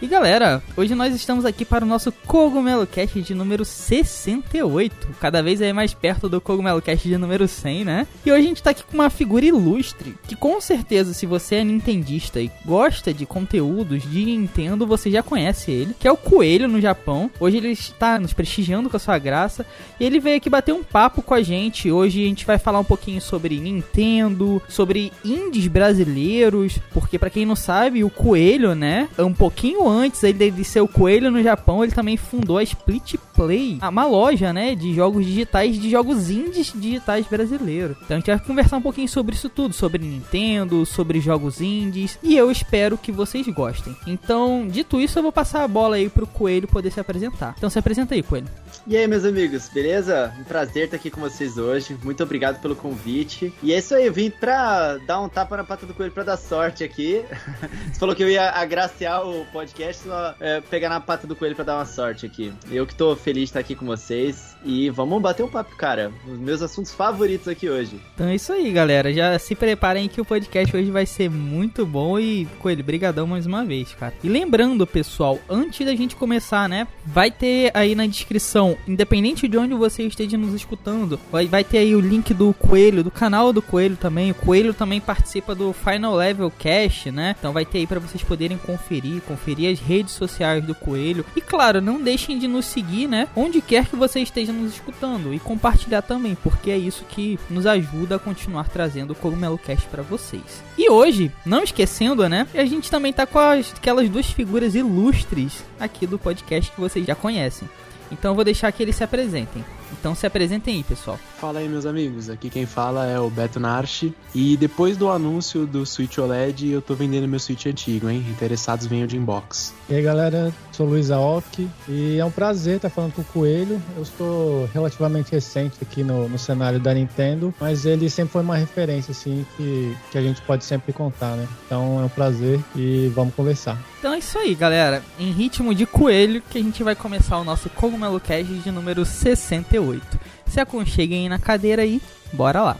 E galera, hoje nós estamos aqui para o nosso Cogumelo Cast de número 68. Cada vez é mais perto do Cogumelo Cast de número 100, né? E hoje a gente tá aqui com uma figura ilustre, que com certeza se você é nintendista e gosta de conteúdos de Nintendo, você já conhece ele, que é o Coelho no Japão. Hoje ele está nos prestigiando com a sua graça e ele veio aqui bater um papo com a gente. Hoje a gente vai falar um pouquinho sobre Nintendo, sobre indies brasileiros, porque para quem não sabe, o Coelho, né, é um pouquinho antes ele de ser o Coelho no Japão, ele também fundou a Split Play, uma loja, né, de jogos digitais, de jogos indies digitais brasileiros. Então a gente vai conversar um pouquinho sobre isso tudo, sobre Nintendo, sobre jogos indies, e eu espero que vocês gostem. Então, dito isso, eu vou passar a bola aí pro Coelho poder se apresentar. Então se apresenta aí, Coelho. E aí, meus amigos, beleza? Um prazer estar aqui com vocês hoje. Muito obrigado pelo convite. E é isso aí, eu vim pra dar um tapa na pata do coelho pra dar sorte aqui. Você falou que eu ia agraciar o podcast, só é, pegar na pata do coelho pra dar uma sorte aqui. Eu que tô feliz de estar aqui com vocês. E vamos bater um papo, cara. Os meus assuntos favoritos aqui hoje. Então é isso aí, galera. Já se preparem que o podcast hoje vai ser muito bom. E, Coelho, brigadão mais uma vez, cara. E lembrando, pessoal, antes da gente começar, né? Vai ter aí na descrição independente de onde você esteja nos escutando, vai, ter aí o link do Coelho, do canal do Coelho também. O Coelho também participa do Final Level Cast, né? Então vai ter aí para vocês poderem conferir, conferir as redes sociais do Coelho. E claro, não deixem de nos seguir, né? Onde quer que você esteja nos escutando e compartilhar também, porque é isso que nos ajuda a continuar trazendo o Cogumelo Cast para vocês. E hoje, não esquecendo, né? A gente também tá com as, aquelas duas figuras ilustres aqui do podcast que vocês já conhecem. Então eu vou deixar que eles se apresentem. Então se apresentem aí, pessoal. Fala aí, meus amigos. Aqui quem fala é o Beto Narchi. E depois do anúncio do Switch OLED, eu tô vendendo meu Switch antigo, hein? Interessados venham de inbox. E aí, galera, sou Luiz Aoki e é um prazer estar falando com o Coelho. Eu estou relativamente recente aqui no, no cenário da Nintendo, mas ele sempre foi uma referência, assim, que, que a gente pode sempre contar, né? Então é um prazer e vamos conversar. Então é isso aí, galera. Em ritmo de coelho que a gente vai começar o nosso Cogumelo Cast de número 68. Se aconcheguem aí na cadeira aí, bora lá.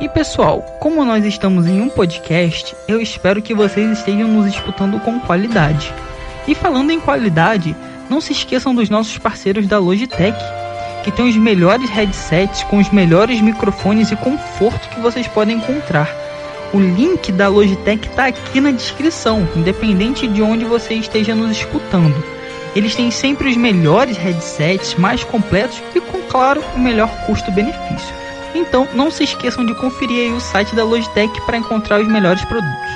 E pessoal, como nós estamos em um podcast, eu espero que vocês estejam nos escutando com qualidade. E falando em qualidade, não se esqueçam dos nossos parceiros da Logitech, que tem os melhores headsets com os melhores microfones e conforto que vocês podem encontrar. O link da Logitech está aqui na descrição, independente de onde você esteja nos escutando. Eles têm sempre os melhores headsets, mais completos e com claro o melhor custo-benefício. Então não se esqueçam de conferir o site da Logitech para encontrar os melhores produtos.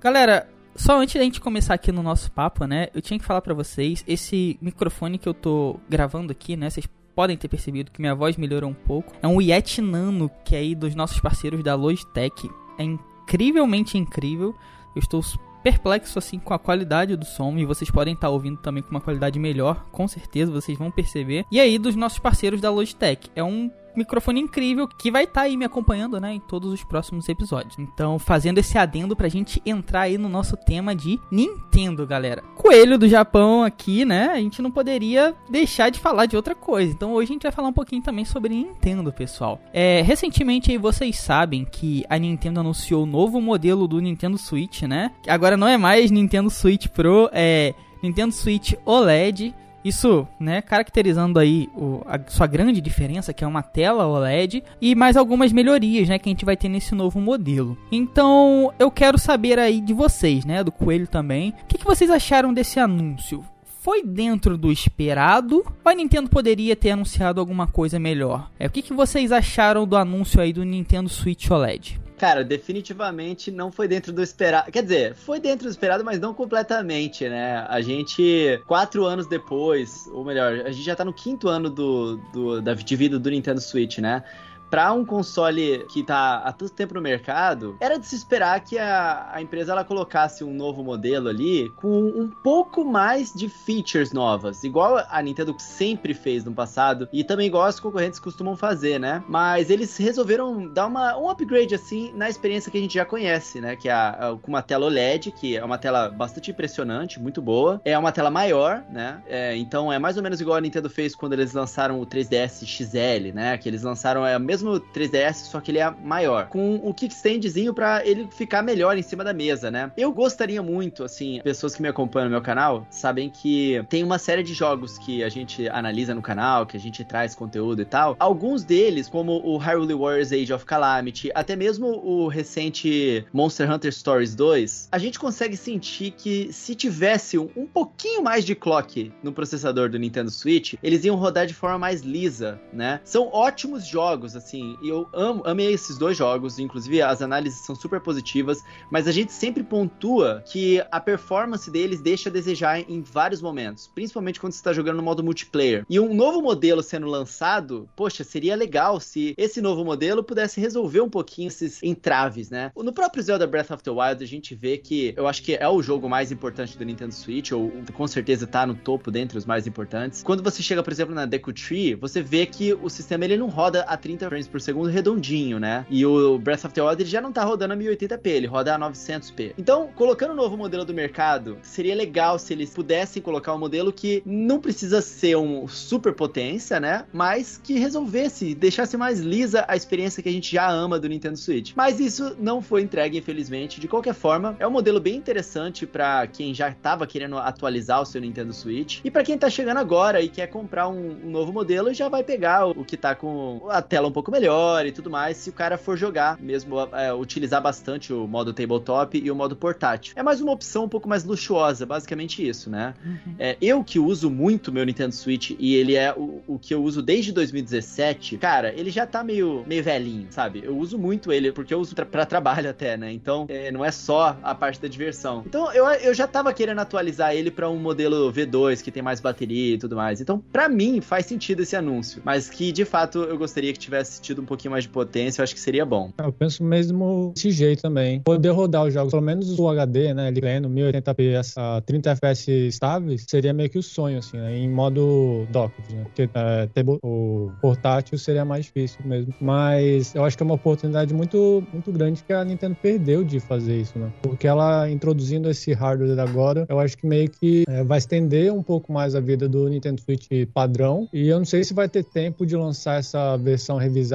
Galera, só antes da gente começar aqui no nosso papo, né? Eu tinha que falar pra vocês, esse microfone que eu tô gravando aqui, né? Vocês podem ter percebido que minha voz melhorou um pouco. É um Yeti Nano, que é aí dos nossos parceiros da Logitech. É incrivelmente incrível. Eu estou perplexo assim com a qualidade do som e vocês podem estar ouvindo também com uma qualidade melhor, com certeza vocês vão perceber. E aí dos nossos parceiros da Logitech, é um microfone incrível que vai estar tá aí me acompanhando, né, em todos os próximos episódios. Então, fazendo esse adendo pra gente entrar aí no nosso tema de Nintendo, galera. Coelho do Japão aqui, né? A gente não poderia deixar de falar de outra coisa. Então, hoje a gente vai falar um pouquinho também sobre Nintendo, pessoal. É, recentemente aí vocês sabem que a Nintendo anunciou o novo modelo do Nintendo Switch, né? Agora não é mais Nintendo Switch Pro, é Nintendo Switch OLED. Isso, né, caracterizando aí o, a sua grande diferença, que é uma tela OLED, e mais algumas melhorias, né, que a gente vai ter nesse novo modelo. Então, eu quero saber aí de vocês, né, do Coelho também, o que, que vocês acharam desse anúncio? Foi dentro do esperado ou a Nintendo poderia ter anunciado alguma coisa melhor? É, o que, que vocês acharam do anúncio aí do Nintendo Switch OLED? Cara, definitivamente não foi dentro do esperado. Quer dizer, foi dentro do esperado, mas não completamente, né? A gente, quatro anos depois, ou melhor, a gente já tá no quinto ano do, do, da, de vida do Nintendo Switch, né? Para um console que tá há tanto tempo no mercado, era de se esperar que a, a empresa ela colocasse um novo modelo ali com um pouco mais de features novas, igual a Nintendo sempre fez no passado e também igual as concorrentes costumam fazer, né? Mas eles resolveram dar uma, um upgrade assim na experiência que a gente já conhece, né? Que é a, a, com uma tela OLED, que é uma tela bastante impressionante, muito boa. É uma tela maior, né? É, então é mais ou menos igual a Nintendo fez quando eles lançaram o 3DS XL, né? Que eles lançaram é o mesmo 3DS, só que ele é maior. Com o kickstandzinho para ele ficar melhor em cima da mesa, né? Eu gostaria muito, assim, pessoas que me acompanham no meu canal sabem que tem uma série de jogos que a gente analisa no canal, que a gente traz conteúdo e tal. Alguns deles, como o Hyrule Warriors Age of Calamity, até mesmo o recente Monster Hunter Stories 2, a gente consegue sentir que se tivesse um, um pouquinho mais de clock no processador do Nintendo Switch, eles iam rodar de forma mais lisa, né? São ótimos jogos, assim, e eu amo, amei esses dois jogos, inclusive as análises são super positivas, mas a gente sempre pontua que a performance deles deixa a desejar em vários momentos, principalmente quando você está jogando no modo multiplayer. E um novo modelo sendo lançado, poxa, seria legal se esse novo modelo pudesse resolver um pouquinho esses entraves, né? No próprio Zelda Breath of the Wild a gente vê que eu acho que é o jogo mais importante do Nintendo Switch, ou com certeza tá no topo dentre os mais importantes. Quando você chega, por exemplo, na Deku Tree, você vê que o sistema ele não roda a 30 frames por segundo redondinho, né? E o Breath of the Wild ele já não tá rodando a 1080p, ele roda a 900p. Então, colocando um novo modelo do mercado, seria legal se eles pudessem colocar um modelo que não precisa ser um super potência, né? Mas que resolvesse, deixasse mais lisa a experiência que a gente já ama do Nintendo Switch. Mas isso não foi entregue, infelizmente. De qualquer forma, é um modelo bem interessante para quem já estava querendo atualizar o seu Nintendo Switch e para quem tá chegando agora e quer comprar um, um, novo modelo, já vai pegar o, o, que tá com a tela um pouco melhor e tudo mais, se o cara for jogar, mesmo é, utilizar bastante o modo tabletop e o modo portátil. É mais uma opção um pouco mais luxuosa, basicamente isso, né? Uhum. É, eu que uso muito meu Nintendo Switch e ele é o, o que eu uso desde 2017, cara, ele já tá meio, meio velhinho, sabe? Eu uso muito ele porque eu uso tra pra trabalho até, né? Então, é, não é só a parte da diversão. Então, eu, eu já tava querendo atualizar ele para um modelo V2 que tem mais bateria e tudo mais. Então, para mim, faz sentido esse anúncio. Mas que, de fato, eu gostaria que tivesse tido um pouquinho mais de potência. Eu acho que seria bom. Eu penso mesmo desse jeito também. Poder rodar os jogos, pelo menos o HD, né? Ele pleno, 1080p, a 30 FPS estáveis, seria meio que o sonho, assim, né? Em modo dock, né? Porque é, ter o portátil seria mais difícil mesmo. Mas eu acho que é uma oportunidade muito, muito grande que a Nintendo perdeu de fazer isso, né? Porque ela introduzindo esse hardware agora, eu acho que meio que é, vai estender um pouco mais a vida do Nintendo Switch padrão. E eu não sei se vai ter tempo de lançar essa versão revisada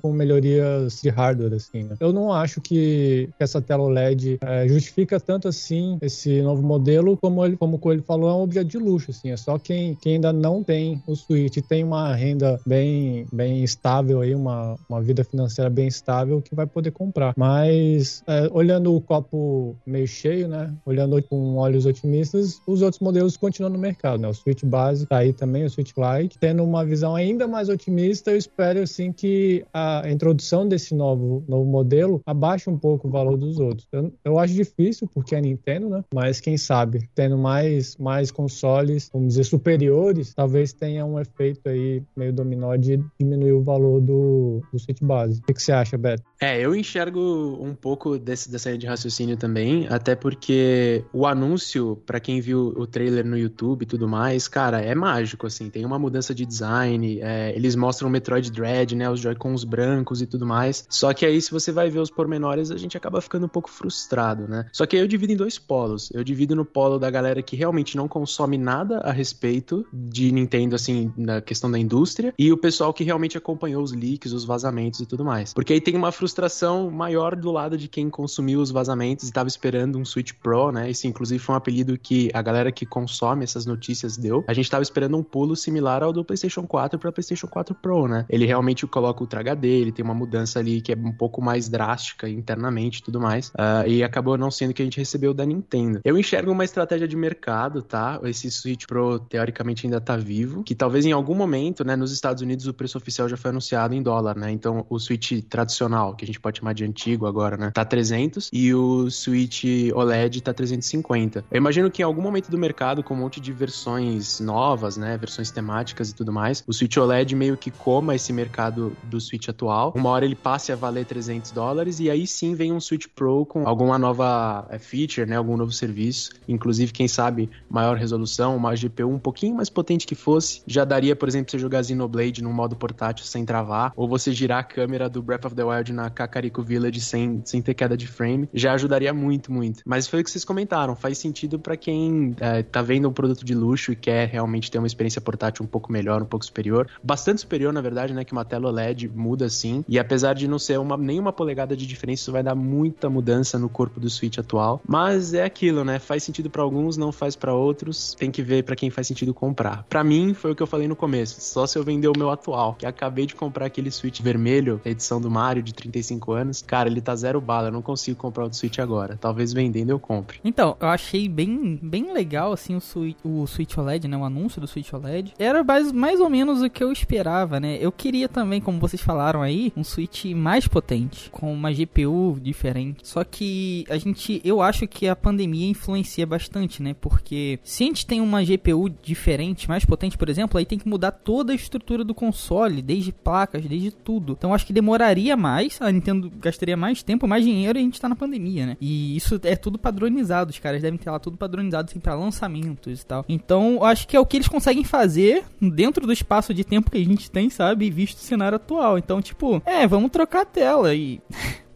com melhorias de hardware, assim, né? Eu não acho que essa tela OLED é, justifica tanto assim esse novo modelo, como ele, como o Coelho falou, é um objeto de luxo, assim. É só quem, quem ainda não tem o Switch tem uma renda bem, bem estável aí, uma, uma vida financeira bem estável que vai poder comprar. Mas é, olhando o copo meio cheio, né? Olhando com olhos otimistas, os outros modelos continuam no mercado, né? O Switch base tá aí também, o Switch Lite. Tendo uma visão ainda mais otimista, eu espero assim que a introdução desse novo, novo modelo abaixe um pouco o valor dos outros. Eu, eu acho difícil porque é Nintendo, né? Mas quem sabe, tendo mais, mais consoles, vamos dizer, superiores, talvez tenha um efeito aí meio dominó de diminuir o valor do, do Switch base. O que, que você acha, Beto? É, eu enxergo um pouco desse, dessa de raciocínio também, até porque o anúncio, para quem viu o trailer no YouTube e tudo mais, cara, é mágico, assim, tem uma mudança de design, é, eles mostram o Metroid Dread, né, os Joy-Cons brancos e tudo mais, só que aí se você vai ver os pormenores, a gente acaba ficando um pouco frustrado, né? Só que aí eu divido em dois polos, eu divido no polo da galera que realmente não consome nada a respeito de Nintendo, assim, na questão da indústria, e o pessoal que realmente acompanhou os leaks, os vazamentos e tudo mais. Porque aí tem uma frustração maior do lado de quem consumiu os vazamentos e estava esperando um Switch Pro, né? Esse, inclusive, foi um apelido que a galera que consome essas notícias deu. A gente estava esperando um pulo similar ao do PlayStation 4 para PlayStation 4 Pro, né? Ele realmente coloca o Ultra HD, ele tem uma mudança ali que é um pouco mais drástica internamente e tudo mais. Uh, e acabou não sendo que a gente recebeu da Nintendo. Eu enxergo uma estratégia de mercado, tá? Esse Switch Pro, teoricamente, ainda tá vivo. Que talvez em algum momento, né, nos Estados Unidos, o preço oficial já foi anunciado em dólar, né? Então, o Switch tradicional, que a gente pode chamar de antigo agora, né? Tá 300 e o Switch OLED tá 350. Eu imagino que em algum momento do mercado, com um monte de versões novas, né? Versões temáticas e tudo mais, o Switch OLED meio que coma esse mercado do, Switch atual. Uma hora ele passe a valer 300 dólares e aí sim vem um Switch Pro com alguma nova é, feature, né, algum novo serviço. Inclusive, quem sabe, maior resolução, uma GPU um pouquinho mais potente que fosse. Já daria, por exemplo, você jogar Xenoblade num modo portátil sem travar, ou você girar a câmera do Breath of the Wild na Kakariko Village sem, sem ter queda de frame. Já ajudaria muito, muito. Mas foi o que vocês comentaram, faz sentido para quem é, tá vendo um produto de luxo e quer realmente ter uma experiência portátil um pouco melhor, um pouco superior. Bastante superior, na verdade, né? Que uma tela OLED muda assim. E apesar de não ser uma, nenhuma polegada de diferença, isso vai dar muita mudança no corpo do Switch atual. Mas é aquilo, né? Faz sentido para alguns, não faz para outros. Tem que ver para quem faz sentido comprar. Para mim, foi o que eu falei no começo. Só se eu vender o meu atual, que acabei de comprar aquele Switch vermelho, edição do Mario de 35 anos. Cara, ele tá zero bala. Eu não consigo comprar o Switch agora. Talvez vendendo eu compre. Então, eu achei bem, bem legal, assim, o Switch, o Switch OLED, né? O anúncio do Switch OLED. Era mais, mais ou menos o que eu esperava, né? Eu queria também, como vocês falaram aí, um Switch mais potente, com uma GPU diferente. Só que a gente, eu acho que a pandemia influencia bastante, né? Porque se a gente tem uma GPU diferente, mais potente, por exemplo, aí tem que mudar toda a estrutura do console, desde placas, desde tudo. Então acho que demoraria mais, a Nintendo gastaria mais tempo, mais dinheiro e a gente tá na pandemia, né? E isso é tudo padronizado, os caras devem ter lá tudo padronizado assim para lançamentos e tal. Então, acho que é o que eles conseguem fazer dentro do espaço de tempo que a gente tem, sabe? Visto o cenário atual. Então, tipo, é, vamos trocar a tela e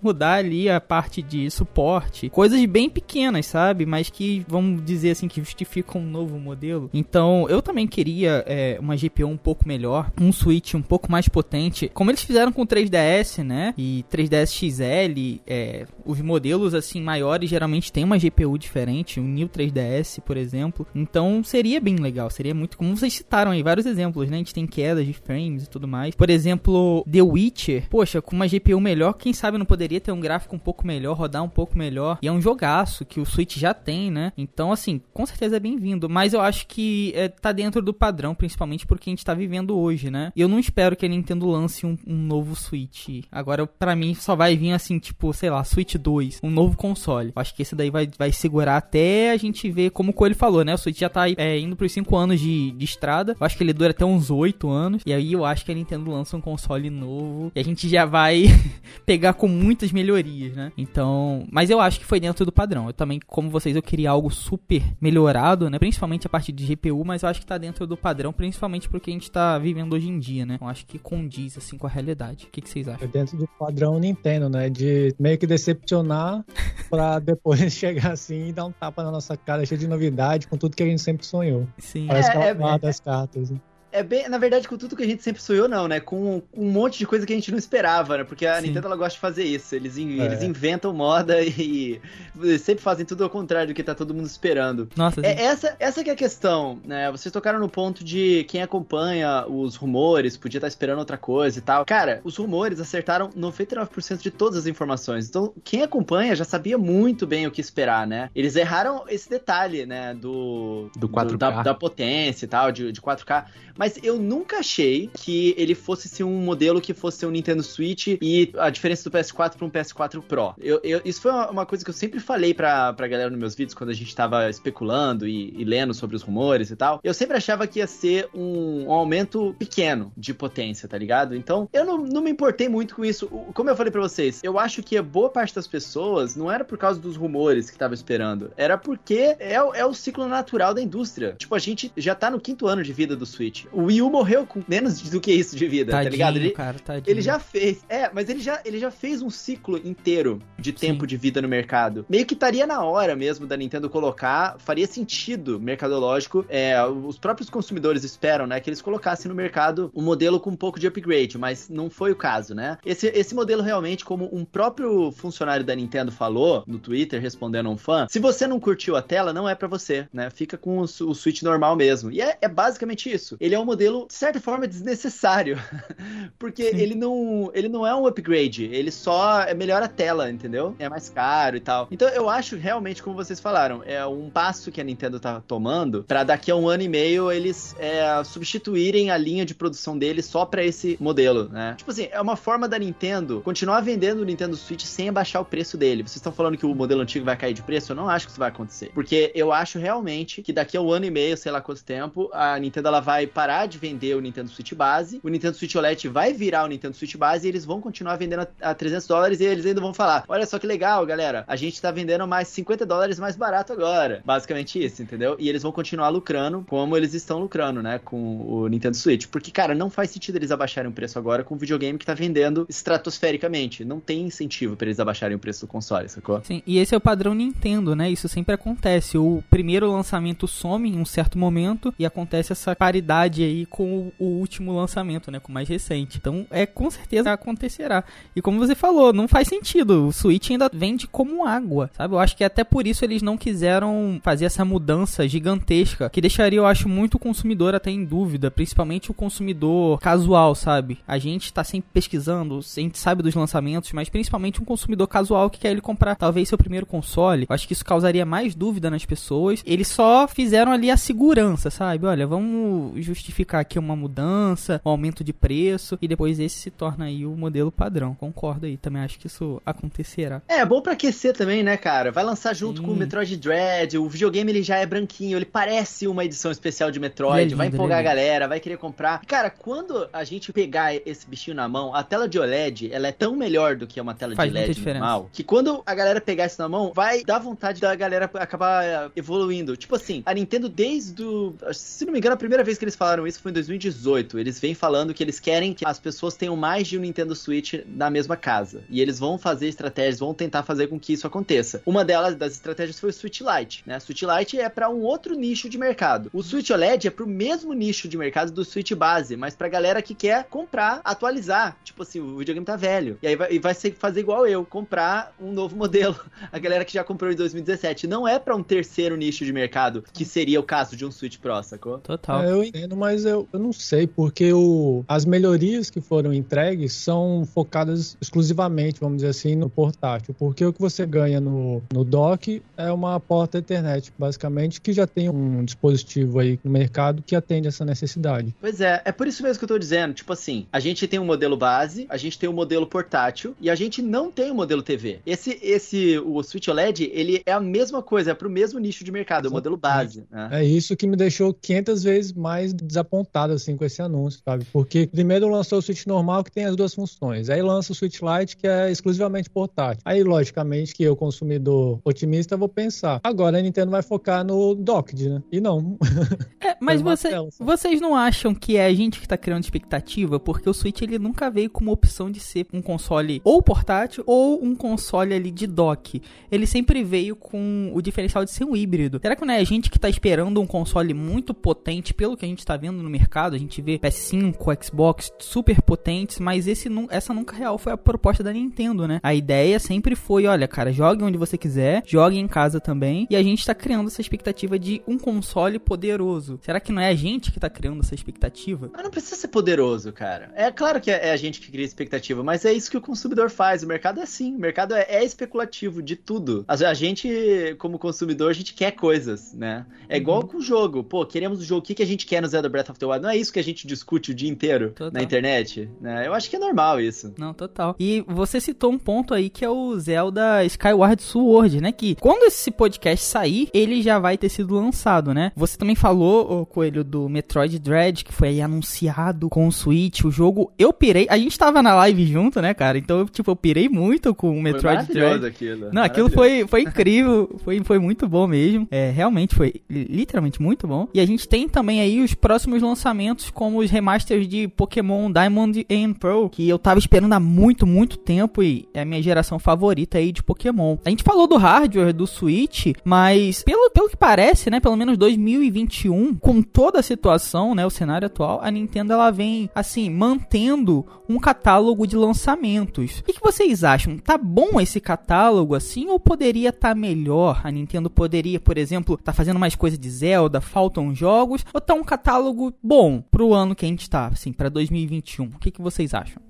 mudar ali a parte de suporte, coisas bem pequenas, sabe? Mas que vamos dizer assim que justificam um novo modelo. Então eu também queria é, uma GPU um pouco melhor, um switch um pouco mais potente, como eles fizeram com o 3DS, né? E 3DS XL, é, os modelos assim maiores geralmente tem uma GPU diferente, o New 3DS, por exemplo. Então seria bem legal, seria muito como vocês citaram aí vários exemplos, né? A gente tem quedas de frames e tudo mais. Por exemplo, The Witcher, poxa, com uma GPU melhor, quem sabe não poderia ter um gráfico um pouco melhor, rodar um pouco melhor. E é um jogaço que o Switch já tem, né? Então, assim, com certeza é bem-vindo. Mas eu acho que é, tá dentro do padrão, principalmente porque a gente tá vivendo hoje, né? E eu não espero que a Nintendo lance um, um novo Switch. Agora, para mim, só vai vir assim, tipo, sei lá, Switch 2, um novo console. Eu acho que esse daí vai, vai segurar até a gente ver, como o Coelho falou, né? O Switch já tá é, indo pros 5 anos de, de estrada. Eu acho que ele dura até uns 8 anos. E aí eu acho que a Nintendo lança um console novo. E a gente já vai pegar com muitas melhorias, né? Então, mas eu acho que foi dentro do padrão. Eu também, como vocês, eu queria algo super melhorado, né? Principalmente a parte de GPU, mas eu acho que tá dentro do padrão, principalmente porque a gente tá vivendo hoje em dia, né? Eu acho que condiz, assim, com a realidade. O que, que vocês acham? É dentro do padrão Nintendo, né? De meio que decepcionar pra depois chegar assim e dar um tapa na nossa cara, cheio de novidade, com tudo que a gente sempre sonhou. Sim. Parece É, que ela é- guarda as cartas. né? É bem, na verdade, com tudo que a gente sempre sonhou, não, né? Com, com um monte de coisa que a gente não esperava, né? Porque a Sim. Nintendo ela gosta de fazer isso. Eles, in- É. eles inventam moda e, e sempre fazem tudo ao contrário do que tá todo mundo esperando. Nossa, É, essa, essa que é a questão, né? Vocês tocaram no ponto de quem acompanha os rumores, podia estar esperando outra coisa e tal. Cara, os rumores acertaram 99% de todas as informações. Então, quem acompanha já sabia muito bem o que esperar, né? Eles erraram esse detalhe, né? Do, Do 4K. da, da potência e tal, de, de 4K. Mas eu nunca achei que ele fosse ser um modelo que fosse ser um Nintendo Switch e a diferença do PS4 para um PS4 Pro. Eu, eu- isso foi uma, coisa que eu sempre falei pra, pra galera nos meus vídeos quando a gente tava especulando e, e lendo sobre os rumores e tal. Eu sempre achava que ia ser um, um aumento pequeno de potência, tá ligado? Então, eu não, não me importei muito com isso. Como eu falei pra vocês, eu acho que a boa parte das pessoas não era por causa dos rumores que tava esperando, era porque é, é o ciclo natural da indústria. Tipo, a gente já tá no quinto ano de vida do Switch. O Wii U morreu com menos do que isso de vida, tadinho, tá ligado? Ele, cara, ele já fez. É, mas ele já, ele já fez um ciclo inteiro de tempo Sim. de vida no mercado. Meio que estaria na hora mesmo da Nintendo colocar, faria sentido mercadológico. É, os próprios consumidores esperam, né, que eles colocassem no mercado um modelo com um pouco de upgrade, mas não foi o caso, né? Esse, esse modelo realmente, como um próprio funcionário da Nintendo falou no Twitter, respondendo a um fã, se você não curtiu a tela, não é pra você, né? Fica com o, o Switch normal mesmo. E é, é basicamente isso. Ele é um modelo, de certa forma, desnecessário. Porque Sim. ele não, ele não é um upgrade, ele só é melhora a tela, entendeu? É mais caro e tal. Então eu acho realmente, como vocês falaram, é um passo que a Nintendo tá tomando pra daqui a um ano e meio eles é, substituírem a linha de produção deles só pra esse modelo, né? Tipo assim, é uma forma da Nintendo continuar vendendo o Nintendo Switch sem abaixar o preço dele. Vocês estão falando que o modelo antigo vai cair de preço? Eu não acho que isso vai acontecer. Porque eu acho realmente que daqui a um ano e meio, sei lá quanto tempo, a Nintendo ela vai parar parar de vender o Nintendo Switch base, o Nintendo Switch OLED vai virar o Nintendo Switch base e eles vão continuar vendendo a, a 300 dólares e eles ainda vão falar: olha só que legal, galera, a gente tá vendendo mais 50 dólares mais barato agora. Basicamente isso, entendeu? E eles vão continuar lucrando como eles estão lucrando, né, com o Nintendo Switch. Porque, cara, não faz sentido eles abaixarem o preço agora com um videogame que tá vendendo estratosfericamente. Não tem incentivo para eles abaixarem o preço do console, sacou? Sim, e esse é o padrão Nintendo, né? Isso sempre acontece. O primeiro lançamento some em um certo momento e acontece essa paridade aí com o, último lançamento, né? Com o mais recente. Então, é com certeza acontecerá. E como você falou, não faz sentido. O Switch ainda vende como água, sabe? Eu acho que até por isso eles não quiseram fazer essa mudança gigantesca que deixaria, eu acho, muito o consumidor até em dúvida, principalmente o consumidor casual, sabe? A gente tá sempre pesquisando, a gente sabe dos lançamentos, mas principalmente um consumidor casual que quer ele comprar talvez seu primeiro console. Eu acho que isso causaria mais dúvida nas pessoas. Eles só fizeram ali a segurança, sabe? Olha, vamos justificar aqui uma mudança, um aumento de preço e depois esse se torna aí o modelo padrão. Concordo aí, também acho que isso acontecerá. É, bom para aquecer também, né, cara? Vai lançar junto Sim. com o Metroid Dread, o videogame ele já é branquinho, ele parece uma edição especial de Metroid, é lindo, vai empolgar é a galera, vai querer comprar. Cara, quando a gente pegar esse bichinho na mão, a tela de OLED, ela é tão melhor do que uma tela Faz de LED normal, que quando a galera pegar isso na mão, vai dar vontade da galera acabar evoluindo. Tipo assim, a Nintendo desde o... Se não me engano, a primeira vez que eles falaram isso foi em 2018. Eles vêm falando que eles querem que as pessoas tenham mais de um Nintendo Switch na mesma casa. E eles vão fazer estratégias, vão tentar fazer com que isso aconteça. Uma delas, das estratégias, foi o Switch Lite, né? Switch Lite é para um outro nicho de mercado. O Switch OLED é pro mesmo nicho de mercado do Switch base, mas pra galera que quer comprar, atualizar. Tipo assim, o videogame tá velho. E aí vai, e vai ser, fazer igual eu, comprar um novo modelo. A galera que já comprou em 2017. Não é para um terceiro nicho de mercado, que seria o caso de um Switch Pro, sacou? Total. É, eu entendo, mas eu, eu não sei, porque o, as melhorias que foram entregues são focadas exclusivamente, vamos dizer assim, no portátil. Porque o que você ganha no, no dock é uma porta internet, basicamente, que já tem um dispositivo aí no mercado que atende essa necessidade. Pois é, é por isso mesmo que eu tô dizendo. Tipo assim, a gente tem um modelo base, a gente tem um modelo portátil e a gente não tem um modelo TV. Esse, esse o Switch OLED, ele é a mesma coisa, é pro mesmo nicho de mercado, é o modelo base. Né? É isso que me deixou 500 vezes mais desapontado, assim, com esse anúncio, sabe? Porque primeiro lançou o Switch normal, que tem as duas funções. Aí lança o Switch Lite, que é exclusivamente portátil. Aí, logicamente, que eu, consumidor otimista, vou pensar, agora a Nintendo vai focar no docked, né? E não. É, mas você, vocês não acham que é a gente que tá criando expectativa? Porque o Switch, ele nunca veio com uma opção de ser um console ou portátil ou um console ali de dock. Ele sempre veio com o diferencial de ser um híbrido. Será que não é a gente que tá esperando um console muito potente pelo que a gente tá vendo no mercado? A gente vê PS5, Xbox super potentes, mas esse, essa nunca real foi a proposta da Nintendo, né? A ideia sempre foi, olha, cara, jogue onde você quiser, jogue em casa também, e a gente tá criando essa expectativa de um console poderoso. Será que não é a gente que tá criando essa expectativa? Mas não precisa ser poderoso, cara. É claro que é a gente que cria expectativa, mas é isso que o consumidor faz. O mercado é assim, o mercado é, é especulativo de tudo. A, a, gente, como consumidor, a gente quer coisas, né? É igual uhum. com o jogo. Pô, queremos o jogo, o que, que a gente quer no Zelda Breath of the Wild? Não é isso que a gente discute o dia inteiro total. na internet, né? Eu acho que é normal isso. Não, total. E você citou um ponto aí que é o Zelda Skyward Sword, né? Que quando esse podcast sair, ele já vai ter sido lançado, né? Você também falou, o Coelho, do Metroid Dread, que foi aí anunciado com o Switch, o jogo. Eu pirei. A gente tava na live junto, né, cara? Então, eu, tipo, eu pirei muito com o Metroid foi Dread. Aquilo. Não, aquilo foi, foi incrível. foi, foi muito bom mesmo. É, realmente foi literalmente muito bom. E a gente tem também aí os próximos lançamentos, como os remasters de Pokémon Diamond and Pearl, que eu tava esperando há muito, muito tempo e é a minha geração favorita aí de Pokémon. A gente falou do hardware do Switch, mas pelo, pelo que parece, né, pelo menos 2021, com toda a situação, né, o cenário atual, a Nintendo ela vem assim mantendo um catálogo de lançamentos. O que, que vocês acham? Tá bom esse catálogo assim ou poderia estar tá melhor? A Nintendo poderia, por exemplo, tá fazendo mais coisa de Zelda, faltam jogos ou tá um catálogo bom pro ano que a gente tá, assim, para 2021? O que, que vocês acham?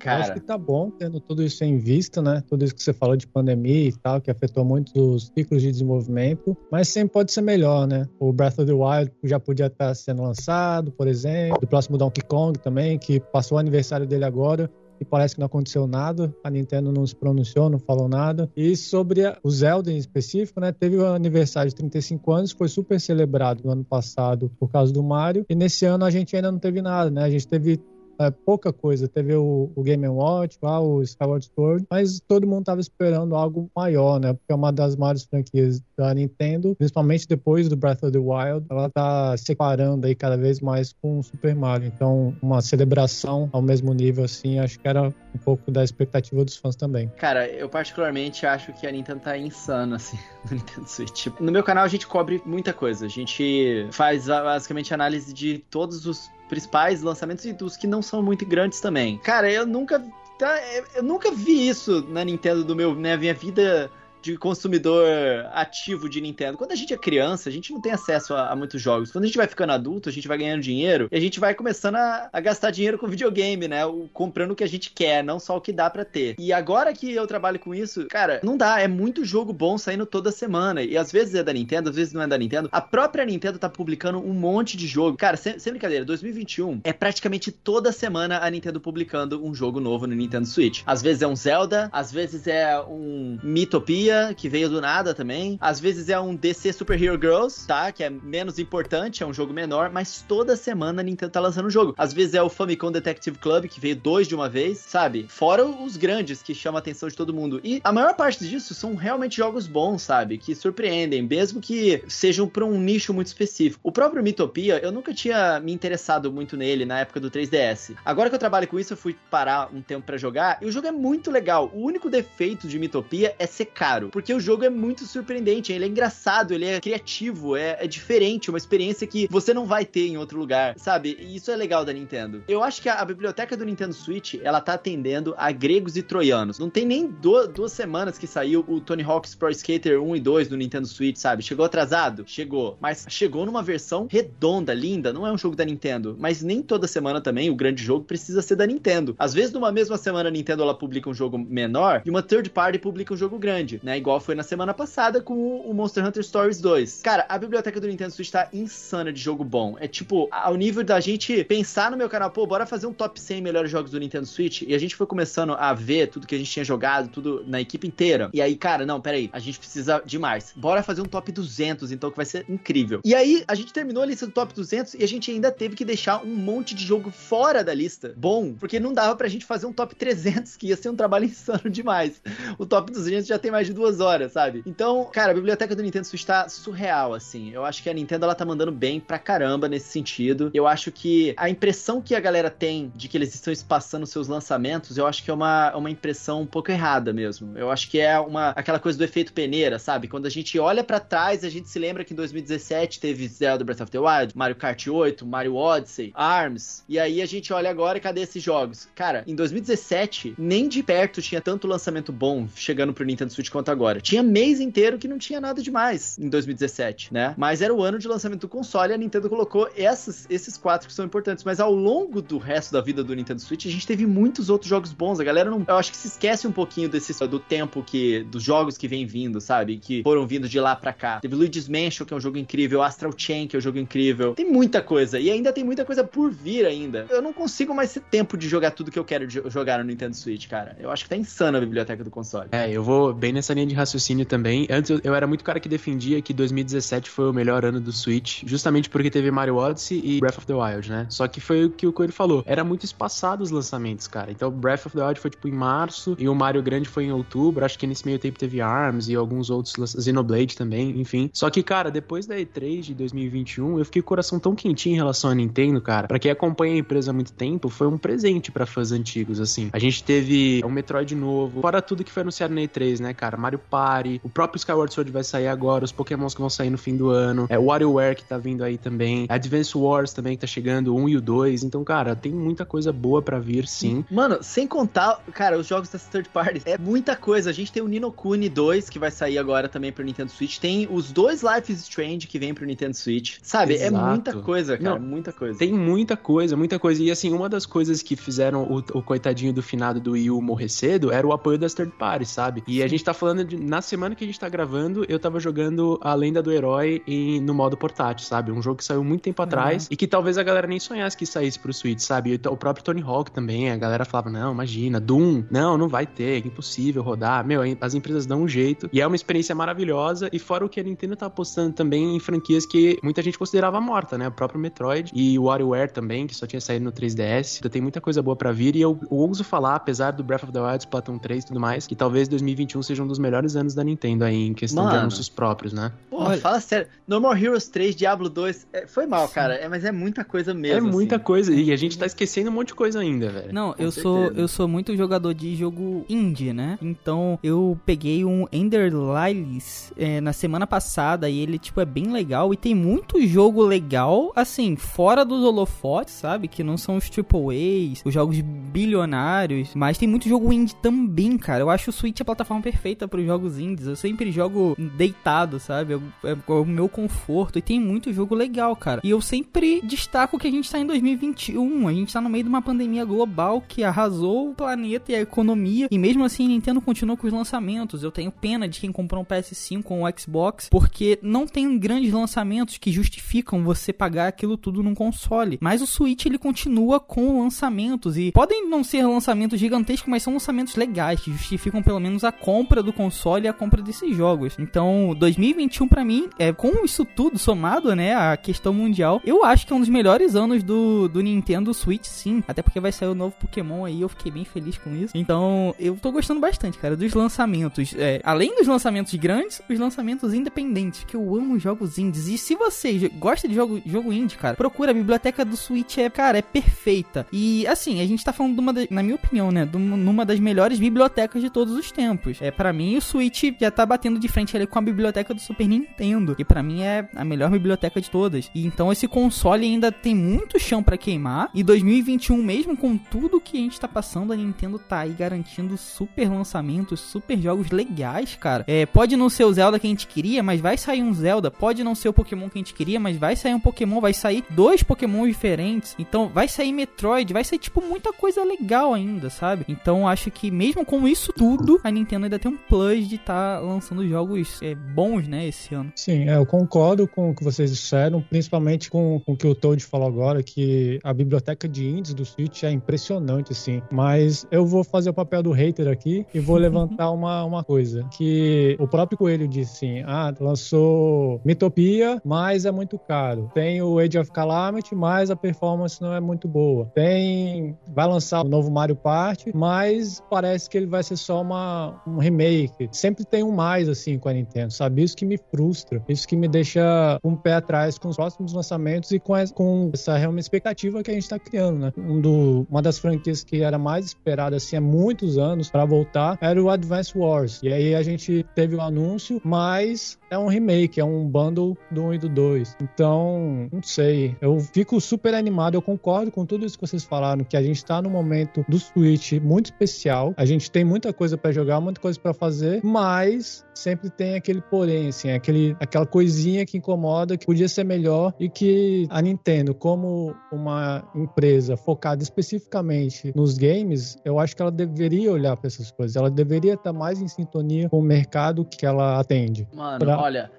Cara. acho que tá bom tendo tudo isso em vista, né? Tudo isso que você falou de pandemia e tal, que afetou muito os ciclos de desenvolvimento, mas sempre pode ser melhor, né? O Breath of the Wild já podia estar sendo lançado, por exemplo, do próximo Donkey Kong também, que passou o aniversário dele agora. E parece que não aconteceu nada. A Nintendo não se pronunciou, não falou nada. E sobre o Zelda em específico, né? Teve o aniversário de 35 anos, foi super celebrado no ano passado por causa do Mario. E nesse ano a gente ainda não teve nada, né? A gente teve é, pouca coisa. Teve o, o Game Watch, lá, o Skyward Sword, mas todo mundo tava esperando algo maior, né? Porque é uma das maiores franquias da Nintendo, principalmente depois do Breath of the Wild, ela tá separando aí cada vez mais com o Super Mario. Então, uma celebração ao mesmo nível, assim, acho que era um pouco da expectativa dos fãs também. Cara, eu particularmente acho que a Nintendo tá insana, assim, no Nintendo Switch. No meu canal a gente cobre muita coisa. A gente faz basicamente análise de todos os principais lançamentos e dos que não são muito grandes também. Cara, eu nunca. Tá, eu nunca vi isso na Nintendo do meu, né, minha vida de consumidor ativo de Nintendo. Quando a gente é criança, a gente não tem acesso a, a, muitos jogos. Quando a gente vai ficando adulto, a gente vai ganhando dinheiro e a gente vai começando a, a gastar dinheiro com videogame, né? O, comprando o que a gente quer, não só o que dá para ter. E agora que eu trabalho com isso, cara, não dá. É muito jogo bom saindo toda semana. E às vezes é da Nintendo, às vezes não é da Nintendo. A própria Nintendo tá publicando um monte de jogo. Cara, sem, sem brincadeira, 2021 é praticamente toda semana a Nintendo publicando um jogo novo no Nintendo Switch. Às vezes é um Zelda, às vezes é um Mitopia que veio do nada também. Às vezes é um DC Super Hero Girls, tá? Que é menos importante, é um jogo menor, mas toda semana a Nintendo tá lançando um jogo. Às vezes é o Famicom Detective Club, que veio dois de uma vez, sabe? Fora os grandes, que chamam a atenção de todo mundo. E a maior parte disso são realmente jogos bons, sabe? Que surpreendem, mesmo que sejam pra um nicho muito específico. O próprio Mitopia, eu nunca tinha me interessado muito nele na época do 3DS. Agora que eu trabalho com isso, eu fui parar um tempo para jogar, e o jogo é muito legal. O único defeito de Mitopia é ser caro caro, porque o jogo é muito surpreendente, ele é engraçado, ele é criativo, é, é diferente, uma experiência que você não vai ter em outro lugar, sabe? E isso é legal da Nintendo. Eu acho que a, a biblioteca do Nintendo Switch, ela tá atendendo a gregos e troianos. Não tem nem do, duas semanas que saiu o Tony Hawk's Pro Skater 1 e 2 no Nintendo Switch, sabe? Chegou atrasado? Chegou. Mas chegou numa versão redonda, linda, não é um jogo da Nintendo. Mas nem toda semana também o grande jogo precisa ser da Nintendo. Às vezes, numa mesma semana, a Nintendo ela publica um jogo menor e uma third party publica um jogo grande, né? Né? Igual foi na semana passada com o Monster Hunter Stories 2. Cara, a biblioteca do Nintendo Switch tá insana de jogo bom. É tipo, ao nível da gente pensar no meu canal, pô, bora fazer um top 100 melhores jogos do Nintendo Switch. E a gente foi começando a ver tudo que a gente tinha jogado, tudo na equipe inteira. E aí, cara, não, peraí, a gente precisa de mais. Bora fazer um top 200, então, que vai ser incrível. E aí, a gente terminou a lista do top 200 e a gente ainda teve que deixar um monte de jogo fora da lista. Bom, porque não dava pra gente fazer um top 300, que ia ser um trabalho insano demais. O top 200 já tem mais de duas horas, sabe? Então, cara, a biblioteca do Nintendo Switch tá surreal, assim. Eu acho que a Nintendo, ela tá mandando bem pra caramba nesse sentido. Eu acho que a impressão que a galera tem de que eles estão espaçando seus lançamentos, eu acho que é uma, uma impressão um pouco errada mesmo. Eu acho que é uma aquela coisa do efeito peneira, sabe? Quando a gente olha para trás, a gente se lembra que em 2017 teve Zelda Breath of the Wild, Mario Kart 8, Mario Odyssey, ARMS. E aí a gente olha agora e cadê esses jogos? Cara, em 2017, nem de perto tinha tanto lançamento bom chegando pro Nintendo Switch quanto agora. Tinha mês inteiro que não tinha nada demais em 2017, né? Mas era o ano de lançamento do console a Nintendo colocou essas, esses quatro que são importantes. Mas ao longo do resto da vida do Nintendo Switch, a gente teve muitos outros jogos bons. A galera não. Eu acho que se esquece um pouquinho desse do tempo que. dos jogos que vem vindo, sabe? Que foram vindo de lá pra cá. Teve Luigi's Mansion, que é um jogo incrível, Astral Chain, que é um jogo incrível. Tem muita coisa. E ainda tem muita coisa por vir ainda. Eu não consigo mais ter tempo de jogar tudo que eu quero jogar no Nintendo Switch, cara. Eu acho que tá insana a biblioteca do console. É, eu vou bem nessa linha de raciocínio também. Antes eu, eu, era muito cara que defendia que 2017 foi o melhor ano do Switch, justamente porque teve Mario Odyssey e Breath of the Wild, né? Só que foi o que o Coelho falou. Era muito espaçado os lançamentos, cara. Então Breath of the Wild foi tipo em março e o Mario Grande foi em outubro. Acho que nesse meio tempo teve ARMS e alguns outros, Xenoblade também, enfim. Só que, cara, depois da E3 de 2021, eu fiquei com o coração tão quentinho em relação à Nintendo, cara. Pra quem acompanha a empresa há muito tempo, foi um presente para fãs antigos, assim. A gente teve um Metroid novo, fora tudo que foi anunciado na E3, né, cara? Mario Party, o próprio Skyward Sword vai sair agora, os Pokémons que vão sair no fim do ano, é, o WarioWare que tá vindo aí também, Advance Wars também que tá chegando, o 1 e o 2. Então, cara, tem muita coisa boa para vir, sim. Mano, sem contar, cara, os jogos das third parties, é muita coisa. A gente tem o Nino Kuni 2 que vai sair agora também pro Nintendo Switch, tem os dois Life is Strange que vem pro Nintendo Switch. Sabe, é Exato. é muita coisa, cara, Não, muita coisa. Tem muita coisa, muita coisa. E assim, uma das coisas que fizeram o, o coitadinho do finado do Wii U morrer cedo era o apoio das third parties, sabe? E a gente tá falando falando de. Na semana que a gente tá gravando, eu tava jogando A Lenda do Herói em, no modo portátil, sabe? Um jogo que saiu muito tempo atrás e que talvez a galera nem sonhasse que saísse pro Switch, sabe? O próprio Tony Hawk também, a galera falava: não, imagina, Doom, não, não vai ter, é impossível rodar. Meu, as empresas dão um jeito. E é uma experiência maravilhosa. E fora o que a Nintendo tá apostando também em franquias que muita gente considerava morta, né? O próprio Metroid e o WarioWare também, que só tinha saído no 3DS. Então tem muita coisa boa para vir. E eu, eu ouso falar, apesar do Breath of the Wild, Splatoon 3 e tudo mais, que talvez 2021 seja um dos melhores anos da Nintendo aí em questão Mano. de anúncios próprios, né? Porra, fala sério. No More Heroes 3, Diablo 2, é, foi mal, cara. É, mas é muita coisa mesmo. é muita assim. coisa. E a gente tá esquecendo um monte de coisa ainda, velho. Não, Com eu sou, eu sou muito jogador de jogo indie, né? Então eu peguei um Ender Lilies é, na semana passada e ele, tipo, é bem legal. E tem muito jogo legal, assim, fora dos holofotes, sabe? Que não são os Triple A's, os jogos bilionários. Mas tem muito jogo indie também, cara. Eu acho o Switch a plataforma perfeita para os jogos indies. Eu sempre jogo deitado, sabe? Eu- É, o meu conforto. E tem muito jogo legal, cara. E eu sempre destaco que a gente tá em 2021. A gente tá no meio de uma pandemia global que arrasou o planeta e a economia. E mesmo assim, a Nintendo continua com os lançamentos. Eu tenho pena de quem comprou um PS5 ou um Xbox, porque não tem grandes lançamentos que justificam você pagar aquilo tudo num console. Mas o Switch ele continua com lançamentos e podem não ser lançamentos gigantescos, mas são lançamentos legais que justificam pelo menos a compra do console e a compra desses jogos. Então, 2021 pra mim, é com isso tudo somado, né, a questão mundial, eu acho que é um dos melhores anos do, do Nintendo Switch, sim. Até porque vai sair o novo Pokémon aí, eu fiquei bem feliz com isso. Então, eu tô gostando bastante, cara, dos lançamentos. É, além dos lançamentos grandes, os lançamentos independentes, que eu amo jogos indies. E se você gosta de jogo, jogo indie, cara, procura a biblioteca do Switch, é, cara, é perfeita. E assim, a gente tá falando de uma, na minha opinião, né, de uma- numa das melhores bibliotecas de todos os tempos. É, para mim, o Switch já tá batendo de frente ali com a biblioteca do Super Nintendo. E pra mim é a melhor biblioteca de todas. E então esse console ainda tem muito chão pra queimar. E 2021, mesmo com tudo que a gente tá passando, a Nintendo tá aí garantindo super lançamentos, super jogos legais, cara. É, pode não ser o Zelda que a gente queria, mas vai sair um Zelda. Pode não ser o Pokémon que a gente queria, mas vai sair um Pokémon, vai sair dois Pokémon diferentes. Então vai sair Metroid, vai sair tipo muita coisa legal ainda, sabe? Então acho que mesmo com isso tudo, a Nintendo ainda tem um plus de tá lançando jogos é, bons, né, esse ano. Sim, é, eu concordo com o que vocês disseram, principalmente com, com o que o Toad falou agora, que a biblioteca de indies do Switch é impressionante, assim. Mas eu vou fazer o papel do hater aqui e vou levantar uma, uma coisa. Que o próprio Coelho disse assim: ah, lançou Mitopia, mas é muito caro. Tem o Age of Calamity, mas a performance não é muito boa. Tem. Vai lançar o novo Mario Party, mas parece que ele vai ser só uma, um remake. Sempre tem um mais, assim, com a Nintendo, sabe? Isso que me frustra. Isso que me deixa um pé atrás com os próximos lançamentos e com, essa- com essa realmente expectativa que a gente tá criando, né? Um do, uma das franquias que era mais esperada, assim, há muitos anos para voltar era o Advance Wars. E aí a gente teve o anúncio, mas é um remake, é um bundle do 1 e do 2. Então, não sei. Eu fico super animado, eu concordo com tudo isso que vocês falaram, que a gente tá num momento do Switch muito especial. A gente tem muita coisa para jogar, muita coisa para fazer, mas sempre tem aquele porém, assim, aquele, aquela coisinha que incomoda, que podia ser melhor e que a Nintendo, como uma empresa focada especificamente nos games, eu acho que ela deveria olhar para essas coisas. Ela deveria estar mais em sintonia com o mercado que ela atende. Mano, Pra- olha,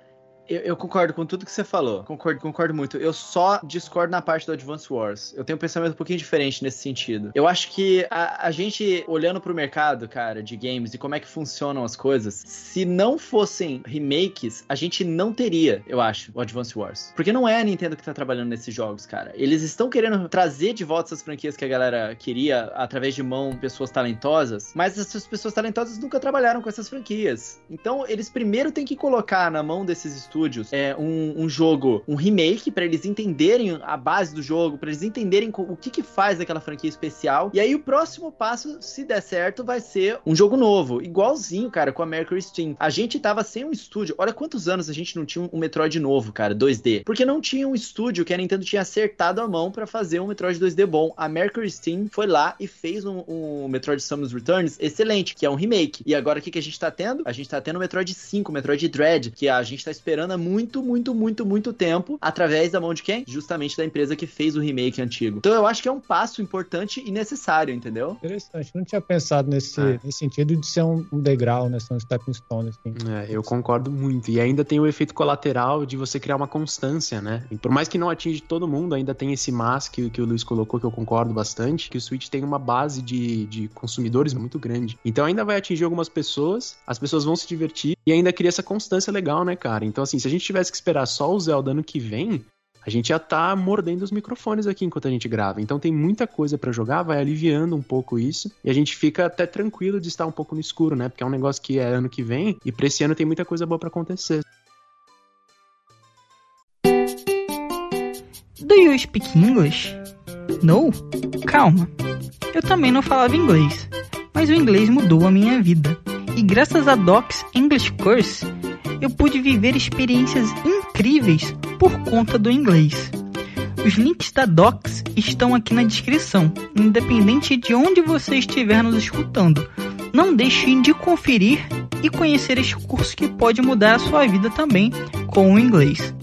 eu, eu concordo com tudo que você falou. Concordo, concordo muito. Eu só discordo na parte do Advance Wars. Eu tenho um pensamento um pouquinho diferente nesse sentido. Eu acho que a, a gente, olhando pro mercado, cara, de games e como é que funcionam as coisas, se não fossem remakes, a gente não teria, eu acho, o Advance Wars. Porque não é a Nintendo que tá trabalhando nesses jogos, cara. Eles estão querendo trazer de volta essas franquias que a galera queria através de mão pessoas talentosas, mas essas pessoas talentosas nunca trabalharam com essas franquias. Então, eles primeiro têm que colocar na mão desses estúdios é, um, um jogo, um remake, pra eles entenderem a base do jogo, pra eles entenderem o que que faz daquela franquia especial. E aí, o próximo passo, se der certo, vai ser um jogo novo. Igualzinho, cara, com a Mercury Steam. A gente tava sem um estúdio. Olha quantos anos a gente não tinha um Metroid novo, cara, 2D. Porque não tinha um estúdio que a Nintendo tinha acertado a mão pra fazer um Metroid 2D bom. A Mercury Steam foi lá e fez um, um Metroid Samus Returns excelente, que é um remake. E agora o que, que a gente tá tendo? A gente tá tendo o Metroid 5, o Metroid Dread, que a gente tá esperando esperando há muito, muito, muito, muito tempo, através da mão de quem? Justamente da empresa que fez o remake antigo. Então eu acho que é um passo importante e necessário, entendeu? Interessante. Não tinha pensado nesse, é. nesse sentido de ser um, um degrau, né? Ser um stepping stone, assim. É, eu concordo muito. E ainda tem o efeito colateral de você criar uma constância, né? E por mais que não atinge todo mundo, ainda tem esse mas que, que o Luiz colocou, que eu concordo bastante, que o Switch tem uma base de, de consumidores muito grande. Então ainda vai atingir algumas pessoas, as pessoas vão se divertir e ainda cria essa constância legal, né, cara? Então, assim, se a gente tivesse que esperar só o Zelda ano que vem, a gente já tá mordendo os microfones aqui enquanto a gente grava. Então tem muita coisa para jogar, vai aliviando um pouco isso. E a gente fica até tranquilo de estar um pouco no escuro, né? Porque é um negócio que é ano que vem e pra esse ano tem muita coisa boa para acontecer. Do you speak English? No? Calma. Eu também não falava inglês, mas o inglês mudou a minha vida. E graças a Docs English Course, eu pude viver experiências incríveis por conta do inglês. Os links da Docs estão aqui na descrição, independente de onde você estiver nos escutando. Não deixe de conferir e conhecer este curso que pode mudar a sua vida também com o inglês.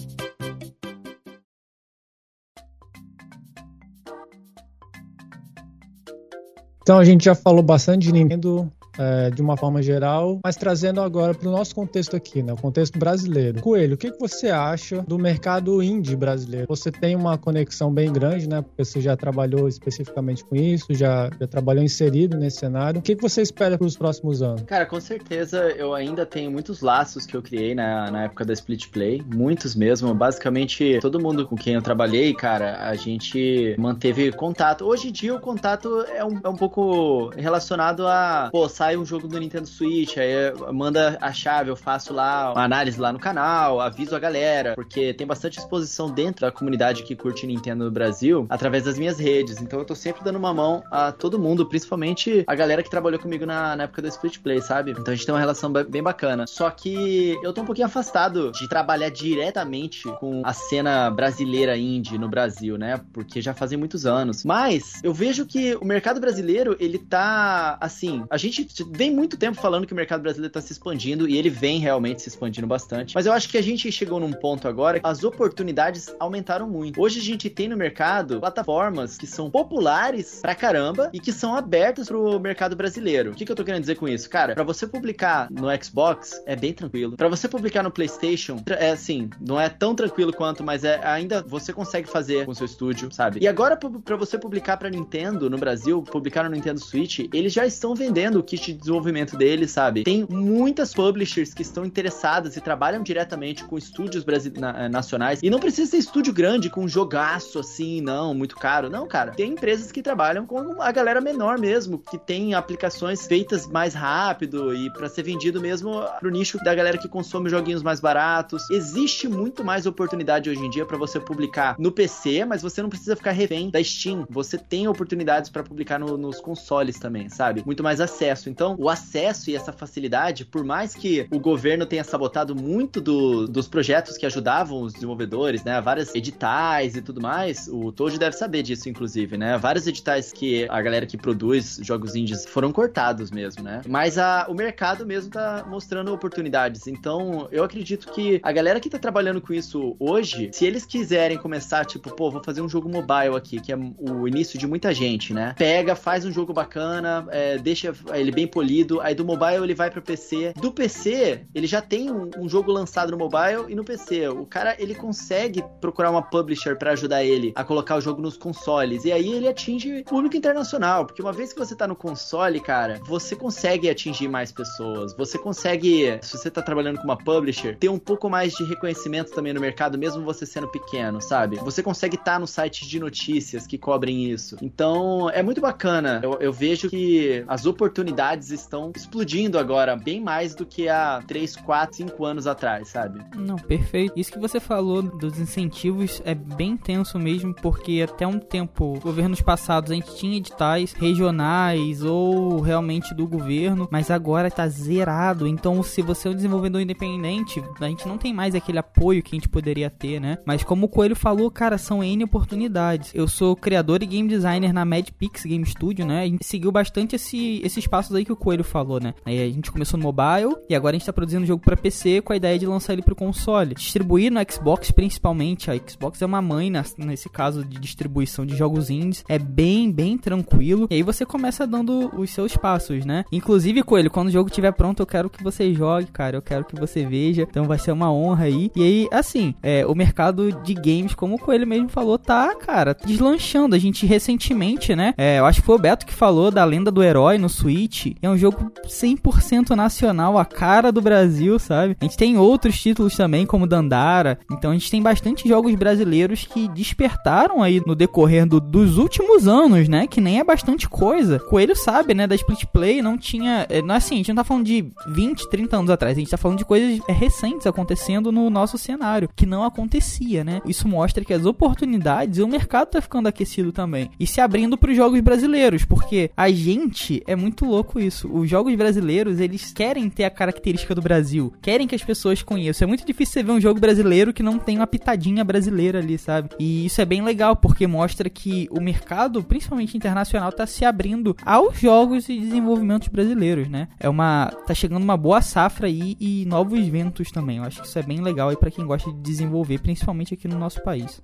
Então a gente já falou bastante de Nintendo, é, de uma forma geral, mas trazendo agora para o nosso contexto aqui, né, o contexto brasileiro. Coelho, o que, que você acha do mercado indie brasileiro? Você tem uma conexão bem grande, né, porque você já trabalhou especificamente com isso, já, já trabalhou inserido nesse cenário. O que, que você espera para os próximos anos? Cara, com certeza eu ainda tenho muitos laços que eu criei na, na época da Split Play, muitos mesmo. Basicamente, todo mundo com quem eu trabalhei, cara, a gente manteve contato. Hoje em dia o contato é um, é um pouco relacionado a, pô, sai um jogo do Nintendo Switch, aí manda a chave, eu faço lá uma análise lá no canal, aviso a galera, porque tem bastante exposição dentro da comunidade que curte Nintendo no Brasil, através das minhas redes. Então eu tô sempre dando uma mão a todo mundo, principalmente a galera que trabalhou comigo na, na época do Split Play, sabe? Então a gente tem uma relação bem bacana. Só que eu tô um pouquinho afastado de trabalhar diretamente com a cena brasileira indie no Brasil, né? Porque já fazem muitos anos. Mas eu vejo que o mercado brasileiro, ele tá assim, a gente vem muito tempo falando que o mercado brasileiro está se expandindo e ele vem realmente se expandindo bastante. Mas eu acho que a gente chegou num ponto agora que as oportunidades aumentaram muito. Hoje a gente tem no mercado plataformas que são populares pra caramba e que são abertas pro mercado brasileiro. O que, que eu tô querendo dizer com isso? Cara, para você publicar no Xbox é bem tranquilo. Para você publicar no PlayStation é assim, não é tão tranquilo quanto, mas é ainda você consegue fazer com seu estúdio, sabe? E agora para você publicar para Nintendo no Brasil, publicar no Nintendo Switch, eles já estão vendendo o kit de desenvolvimento deles, sabe? Tem muitas publishers que estão interessadas e trabalham diretamente com estúdios na eh, nacionais. E não precisa ser estúdio grande, com um jogaço assim, não, muito caro. Não, cara. Tem empresas que trabalham com a galera menor mesmo, que tem aplicações feitas mais rápido e para ser vendido mesmo pro nicho da galera que consome joguinhos mais baratos. Existe muito mais oportunidade hoje em dia para você publicar no PC, mas você não precisa ficar refém da Steam. Você tem oportunidades para publicar no, nos consoles também, sabe? Muito mais acesso. Então, o acesso e essa facilidade, por mais que o governo tenha sabotado muito do, dos projetos que ajudavam os desenvolvedores, né? Várias editais e tudo mais, o Toji deve saber disso, inclusive, né? Vários editais que a galera que produz jogos indies foram cortados mesmo, né? Mas a, o mercado mesmo tá mostrando oportunidades. Então, eu acredito que a galera que tá trabalhando com isso hoje, se eles quiserem começar, tipo, pô, vou fazer um jogo mobile aqui, que é o início de muita gente, né? Pega, faz um jogo bacana, é, deixa ele bem polido. Aí do mobile ele vai pro PC. Do PC, ele já tem um, um, jogo lançado no mobile e no PC. O cara, ele consegue procurar uma publisher para ajudar ele a colocar o jogo nos consoles. E aí ele atinge público internacional. Porque uma vez que você tá no console, cara, você consegue atingir mais pessoas. Você consegue, se você tá trabalhando com uma publisher, ter um pouco mais de reconhecimento também no mercado, mesmo você sendo pequeno, sabe? Você consegue estar tá no site de notícias que cobrem isso. Então, é muito bacana. Eu, eu vejo que as oportunidades estão explodindo agora, bem mais do que há 3, 4, 5 anos atrás, sabe? Não, perfeito. Isso que você falou dos incentivos é bem tenso mesmo, porque até um tempo, governos passados, a gente tinha editais regionais ou realmente do governo, mas agora tá zerado. Então, se você é um desenvolvedor independente, a gente não tem mais aquele apoio que a gente poderia ter, né? Mas como o Coelho falou, cara, são N oportunidades. Eu sou criador e game designer na Mad Pix Game Studio, né? Gente seguiu bastante esse, esses passos aí que o Coelho falou, né? Aí a gente começou no mobile e agora a gente tá produzindo jogo para PC com a ideia de lançar ele pro console. Distribuir no Xbox principalmente, a Xbox é uma mãe nesse caso de distribuição de jogos indies, é bem, bem tranquilo. E aí você começa dando os seus passos, né? Inclusive, Coelho, quando o jogo estiver pronto, eu quero que você jogue, cara, eu quero que você veja. Então vai ser uma honra aí. E aí, assim, é, o mercado de games, como o Coelho mesmo falou, tá, cara, deslanchando. A gente recentemente, né? É, eu acho que foi o Beto que falou da lenda do herói no Switch. É um jogo 100% nacional, a cara do Brasil, sabe? A gente tem outros títulos também, como Dandara. Então a gente tem bastante jogos brasileiros que despertaram aí no decorrer do, dos últimos anos, né? Que nem é bastante coisa. Coelho sabe, né? Da Split Play não tinha. É, não é assim, a gente não tá falando de 20, 30 anos atrás. A gente tá falando de coisas é, recentes acontecendo no nosso cenário, que não acontecia, né? Isso mostra que as oportunidades e o mercado tá ficando aquecido também. E se abrindo para os jogos brasileiros, porque a gente é muito louco isso. Os jogos brasileiros, eles querem ter a característica do Brasil, querem que as pessoas conheçam. É muito difícil você ver um jogo brasileiro que não tem uma pitadinha brasileira ali, sabe? E isso é bem legal, porque mostra que o mercado, principalmente internacional, tá se abrindo aos jogos e desenvolvimentos brasileiros, né? É uma. tá chegando uma boa safra aí e novos ventos também. Eu acho que isso é bem legal aí para quem gosta de desenvolver, principalmente aqui no nosso país.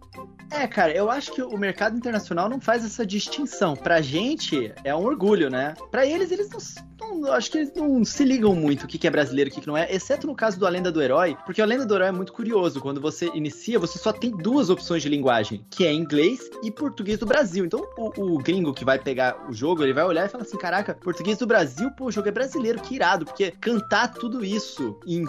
É, cara, eu acho que o mercado internacional não faz essa distinção. Pra gente, é um orgulho, né? Pra eles, eles não, não acho que eles não se ligam muito o que é brasileiro e o que não é, exceto no caso do A Lenda do Herói, porque a Lenda do Herói é muito curioso. Quando você inicia, você só tem duas opções de linguagem, que é inglês e português do Brasil. Então, o, o gringo que vai pegar o jogo, ele vai olhar e falar assim, caraca, português do Brasil, pô, o jogo é brasileiro, que irado, porque cantar tudo isso em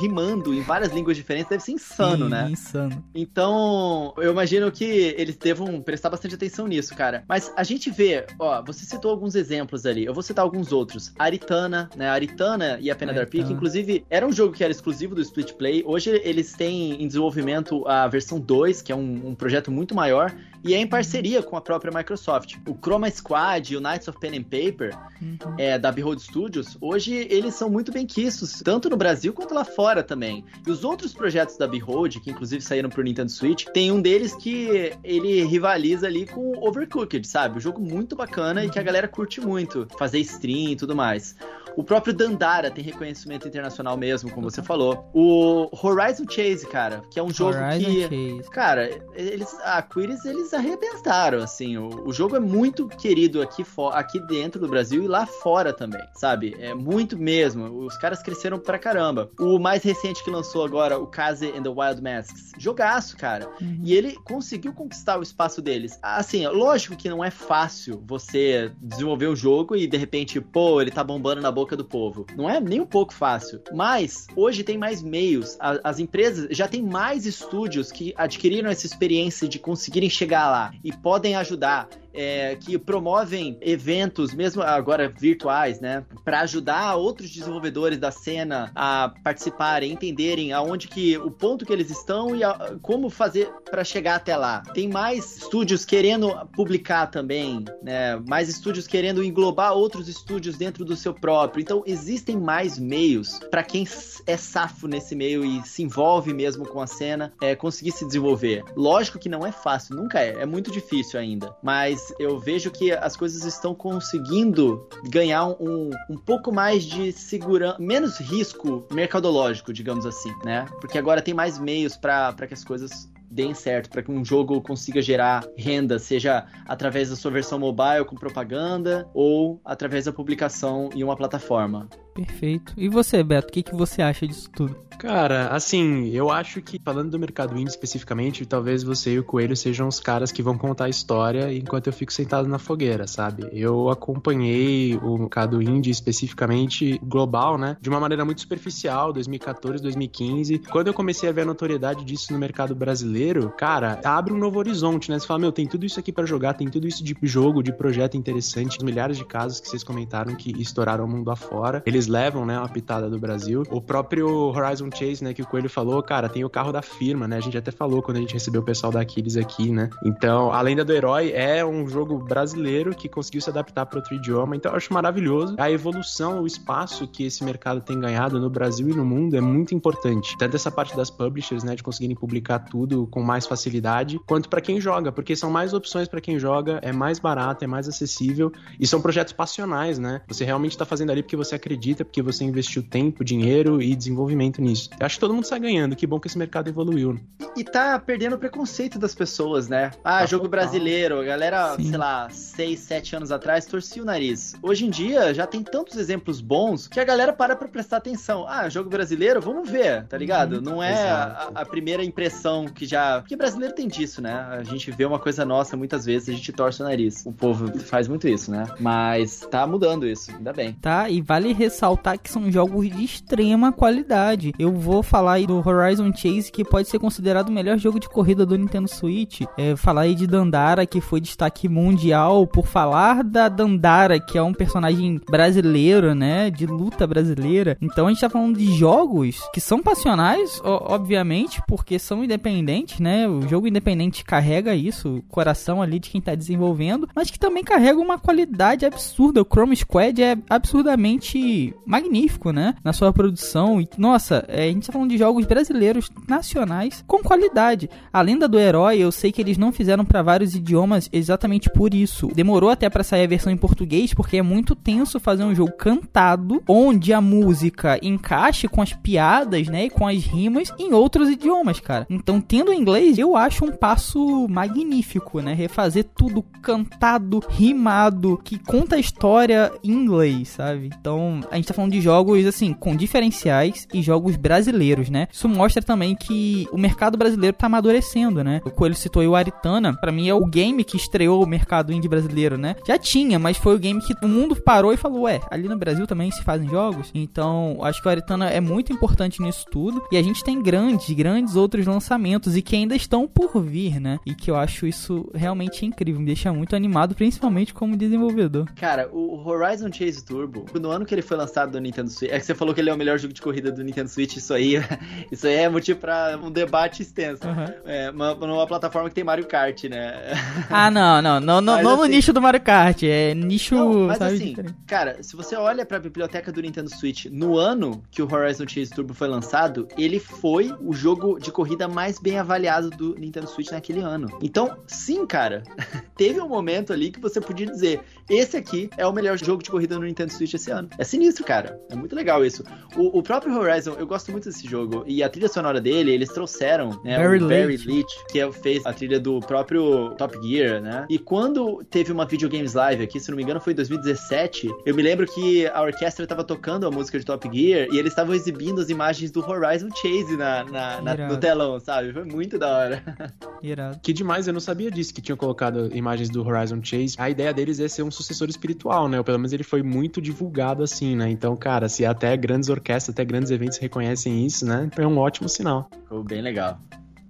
rimando em várias línguas diferentes deve ser insano, Sim, né? Insano. Então, eu imagino que eles devam prestar bastante atenção nisso, cara. Mas a gente vê, ó, você citou alguns exemplos ali, eu vou citar alguns outros. Aritana, né? Aritana e a Pena Dark Peak, inclusive, era um jogo que era exclusivo do Split Play. Hoje eles têm em desenvolvimento a versão 2, que é um, um projeto muito maior, e é em parceria com a própria Microsoft. O Chroma Squad e o Knights of Pen and Paper, uhum. é, da Behold Studios, hoje eles são muito bem quistos, tanto no Brasil quanto lá fora também. E os outros projetos da Behold, que inclusive saíram pro Nintendo Switch, tem um deles que ele rivaliza ali com Overcooked, sabe? Um jogo muito bacana uhum. e que a galera curte muito, fazer stream e tudo mais. O próprio Dandara tem reconhecimento internacional mesmo, como você falou. O Horizon Chase, cara, que é um jogo Horizon que. Chase. Cara, eles. A Quiris, eles arrebentaram, assim. O, o jogo é muito querido aqui, aqui dentro do Brasil e lá fora também, sabe? É muito mesmo. Os caras cresceram pra caramba. O mais recente que lançou agora, o Kaze and the Wild Masks. Jogaço, cara. Uhum. E ele conseguiu conquistar o espaço deles. Assim, lógico que não é fácil você desenvolver um jogo e de repente, pô, ele tá bombando na boca do povo. Não é nem um pouco fácil. Mas hoje tem mais meios. As empresas já tem mais estúdios que adquiriram essa experiência de conseguirem chegar lá e podem ajudar é, que promovem eventos, mesmo agora virtuais, né, para ajudar outros desenvolvedores da cena a participarem, entenderem aonde que o ponto que eles estão e a, como fazer para chegar até lá. Tem mais estúdios querendo publicar também, né, mais estúdios querendo englobar outros estúdios dentro do seu próprio. Então existem mais meios para quem é safo nesse meio e se envolve mesmo com a cena, é, conseguir se desenvolver. Lógico que não é fácil, nunca é, é muito difícil ainda, mas eu vejo que as coisas estão conseguindo ganhar um, um pouco mais de segurança, menos risco mercadológico, digamos assim, né? Porque agora tem mais meios para que as coisas deem certo, para que um jogo consiga gerar renda, seja através da sua versão mobile com propaganda ou através da publicação em uma plataforma. Perfeito. E você, Beto, o que, que você acha disso tudo? Cara, assim, eu acho que, falando do mercado indie especificamente, talvez você e o Coelho sejam os caras que vão contar a história enquanto eu fico sentado na fogueira, sabe? Eu acompanhei o mercado indie especificamente global, né? De uma maneira muito superficial, 2014, 2015. Quando eu comecei a ver a notoriedade disso no mercado brasileiro, cara, abre um novo horizonte, né? Você fala, meu, tem tudo isso aqui para jogar, tem tudo isso de jogo, de projeto interessante, milhares de casos que vocês comentaram que estouraram o mundo afora. Eles levam, né, uma pitada do Brasil. O próprio Horizon Chase, né, que o Coelho falou, cara, tem o carro da firma, né? A gente até falou quando a gente recebeu o pessoal da Aquiles aqui, né? Então, a Lenda do Herói é um jogo brasileiro que conseguiu se adaptar para outro idioma, então eu acho maravilhoso. A evolução, o espaço que esse mercado tem ganhado no Brasil e no mundo é muito importante. Tanto essa parte das publishers, né, de conseguirem publicar tudo com mais facilidade, quanto para quem joga, porque são mais opções para quem joga, é mais barato, é mais acessível e são projetos passionais, né? Você realmente está fazendo ali porque você acredita, porque você investiu tempo, dinheiro e desenvolvimento nisso. Eu acho que todo mundo sai ganhando, que bom que esse mercado evoluiu. Né? E tá perdendo o preconceito das pessoas, né? Ah, tá jogo total. brasileiro, a galera, Sim. sei lá, 6, 7 anos atrás torcia o nariz. Hoje em dia já tem tantos exemplos bons que a galera para pra prestar atenção. Ah, jogo brasileiro, vamos ver, tá ligado? Uhum. Não é a, a, primeira impressão que já. Porque brasileiro tem disso, né? A gente vê uma coisa nossa muitas vezes, a gente torce o nariz. O povo faz muito isso, né? Mas tá mudando isso, ainda bem. Tá, e vale ressaltar que são jogos de extrema qualidade. Eu vou falar aí do Horizon Chase, que pode ser considerado o melhor jogo de corrida do Nintendo Switch. É, falar aí de Dandara, que foi destaque mundial por falar da Dandara, que é um personagem brasileiro, né? De luta brasileira. Então a gente tá falando de jogos que são passionais, obviamente, porque são independentes, né? O jogo independente carrega isso, o coração ali de quem tá desenvolvendo, mas que também carrega uma qualidade absurda. O Chrome Squad é absurdamente magnífico, né? Na sua produção. E, nossa, é, a gente tá falando de jogos brasileiros nacionais com qualidade. A lenda do herói, eu sei que eles não fizeram para vários idiomas exatamente por isso. Demorou até para sair a versão em português, porque é muito tenso fazer um jogo cantado, onde a música encaixe com as piadas, né? E com as rimas em outros idiomas, cara. Então, tendo inglês, eu acho um passo magnífico, né? Refazer tudo cantado, rimado, que conta a história em inglês, sabe? Então, a gente tá falando de jogos, assim, com diferenciais e jogos brasileiros, né? Isso mostra também que o mercado brasileiro tá amadurecendo, né? O Coelho citou aí o Aritana, para mim é o game que estreou o mercado indie brasileiro, né? Já tinha, mas foi o game que o mundo parou e falou, ué, ali no Brasil também se fazem jogos? Então, acho que o Aritana é muito importante nisso tudo. E a gente tem grandes, grandes outros lançamentos e que ainda estão por vir, né? E que eu acho isso realmente incrível, me deixa muito animado, principalmente como desenvolvedor. Cara, o Horizon Chase Turbo, no ano que ele foi lançado do Nintendo Switch, é que você falou que ele é o melhor jogo de corrida do Nintendo Switch, isso aí, isso aí é motivo para um debate extenso. Uhum. É, uma, numa plataforma que tem Mario Kart, né? Ah, não, não, não, não, não assim, no nicho do Mario Kart, é nicho, não, mas sabe, assim, diferente. cara, se você olha para a biblioteca do Nintendo Switch no ano que o Horizon Chase Turbo foi lançado, ele foi o jogo de corrida mais bem avaliado do Nintendo Switch naquele ano. Então, sim, cara, teve um momento ali que você podia dizer, esse aqui é o melhor jogo de corrida no Nintendo Switch esse ano. É sinistro, cara. É muito legal isso. O, o próprio Horizon, eu gosto muito desse jogo. E a trilha sonora dele, eles trouxeram, né? Barry o Barry Leach. Que é fez a trilha do próprio Top Gear, né? E quando teve uma Videogames Live aqui, se não me engano foi em 2017, eu me lembro que a orquestra tava tocando a música de Top Gear e eles estavam exibindo as imagens do Horizon Chase na, na, na no telão, sabe? Foi muito da hora. Irado. Que demais, eu não sabia disso, que tinham colocado imagens do Horizon Chase. A ideia deles é ser um sucessor espiritual, né? Ou pelo menos ele foi muito divulgado assim, né? Então, cara, se até grandes orquestras, até grandes eventos reconhecem isso, né? É um ótimo sinal. Ficou bem legal.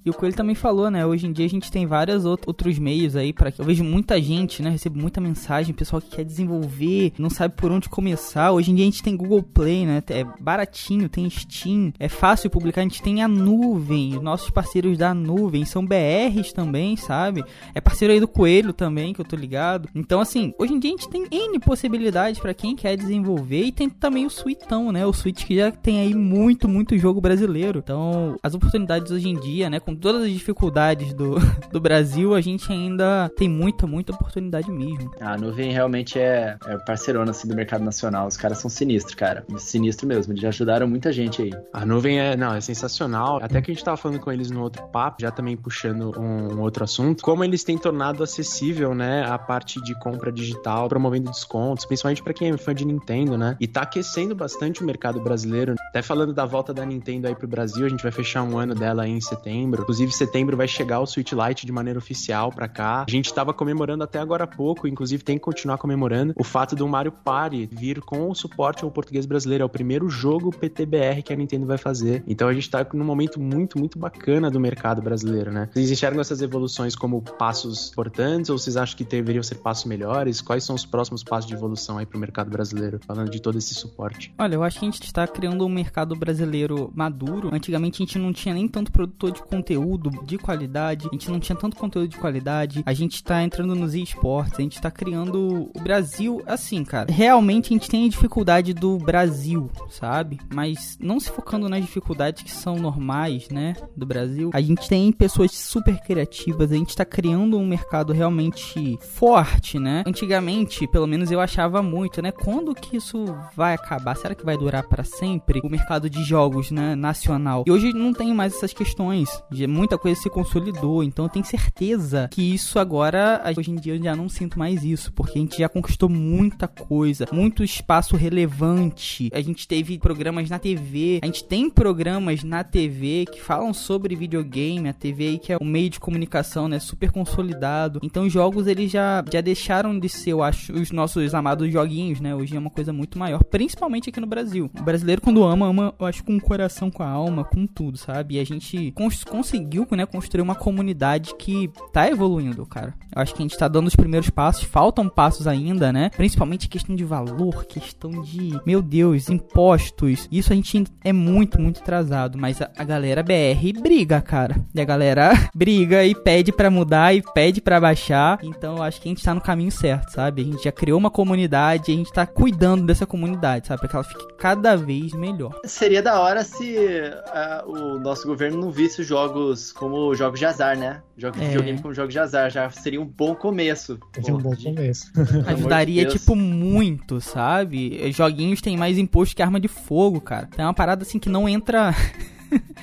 E o Coelho também falou, né? Hoje em dia a gente tem vários outros meios aí para Eu vejo muita gente, né? Recebo muita mensagem, pessoal que quer desenvolver, não sabe por onde começar. Hoje em dia a gente tem Google Play, né? É baratinho, tem Steam, é fácil publicar. A gente tem a nuvem, os nossos parceiros da nuvem são BRs também, sabe? É parceiro aí do Coelho também, que eu tô ligado. Então, assim, hoje em dia a gente tem N possibilidades para quem quer desenvolver e tem também o Suitão, né? O Switch que já tem aí muito, muito jogo brasileiro. Então, as oportunidades hoje em dia, né? Com todas as dificuldades do, do Brasil, a gente ainda tem muita, muita oportunidade mesmo. A nuvem realmente é, é parceirona assim, do mercado nacional. Os caras são sinistros, cara. Sinistro mesmo. Eles já ajudaram muita gente aí. A nuvem é, não, é sensacional. Até que a gente tava falando com eles no outro papo, já também puxando um, um outro assunto, como eles têm tornado acessível, né, a parte de compra digital, promovendo descontos, principalmente para quem é fã de Nintendo, né? E tá aquecendo bastante o mercado brasileiro. Até falando da volta da Nintendo aí pro Brasil, a gente vai fechar um ano dela aí em setembro. Setembro. Inclusive, setembro vai chegar o Switch Lite de maneira oficial para cá. A gente tava comemorando até agora há pouco, inclusive tem que continuar comemorando o fato do Mario Party vir com o suporte ao português brasileiro. É o primeiro jogo PTBR que a Nintendo vai fazer. Então a gente tá num momento muito, muito bacana do mercado brasileiro, né? Vocês enxergam essas evoluções como passos importantes ou vocês acham que deveriam ser passos melhores? Quais são os próximos passos de evolução aí pro mercado brasileiro, falando de todo esse suporte? Olha, eu acho que a gente está criando um mercado brasileiro maduro. Antigamente a gente não tinha nem tanto produtor de conteúdo de qualidade, a gente não tinha tanto conteúdo de qualidade. A gente tá entrando nos esportes, a gente tá criando o Brasil assim, cara. Realmente a gente tem a dificuldade do Brasil, sabe? Mas não se focando nas dificuldades que são normais, né, do Brasil. A gente tem pessoas super criativas, a gente tá criando um mercado realmente forte, né? Antigamente, pelo menos eu achava muito, né? Quando que isso vai acabar? Será que vai durar para sempre? O mercado de jogos, né, nacional. E hoje não tem mais essas questões. Muita coisa se consolidou, então eu tenho certeza que isso agora, hoje em dia eu já não sinto mais isso, porque a gente já conquistou muita coisa, muito espaço relevante. A gente teve programas na TV, a gente tem programas na TV que falam sobre videogame, a TV aí que é um meio de comunicação, né, super consolidado. Então os jogos eles já já deixaram de ser, eu acho, os nossos amados joguinhos, né? Hoje é uma coisa muito maior, principalmente aqui no Brasil. O brasileiro quando ama, ama, eu acho com o coração, com a alma, com tudo, sabe? E a gente cons conseguiu, né, construir uma comunidade que tá evoluindo, cara. Eu acho que a gente tá dando os primeiros passos, faltam passos ainda, né? Principalmente questão de valor, questão de, meu Deus, impostos. Isso a gente é muito, muito atrasado, mas a, a galera BR briga, cara. E a galera briga e pede para mudar e pede para baixar. Então eu acho que a gente tá no caminho certo, sabe? A gente já criou uma comunidade, a gente tá cuidando dessa comunidade, sabe? Pra que ela fique cada vez melhor. Seria da hora se uh, o nosso governo não visse os jogos como jogos de azar, né? Jogos É. de videogame como jogos de azar. Já seria um bom começo. Seria um bom de- começo. Ajudaria, Deus. tipo, muito, sabe? Joguinhos têm mais imposto que arma de fogo, cara. Então é uma parada assim que não entra.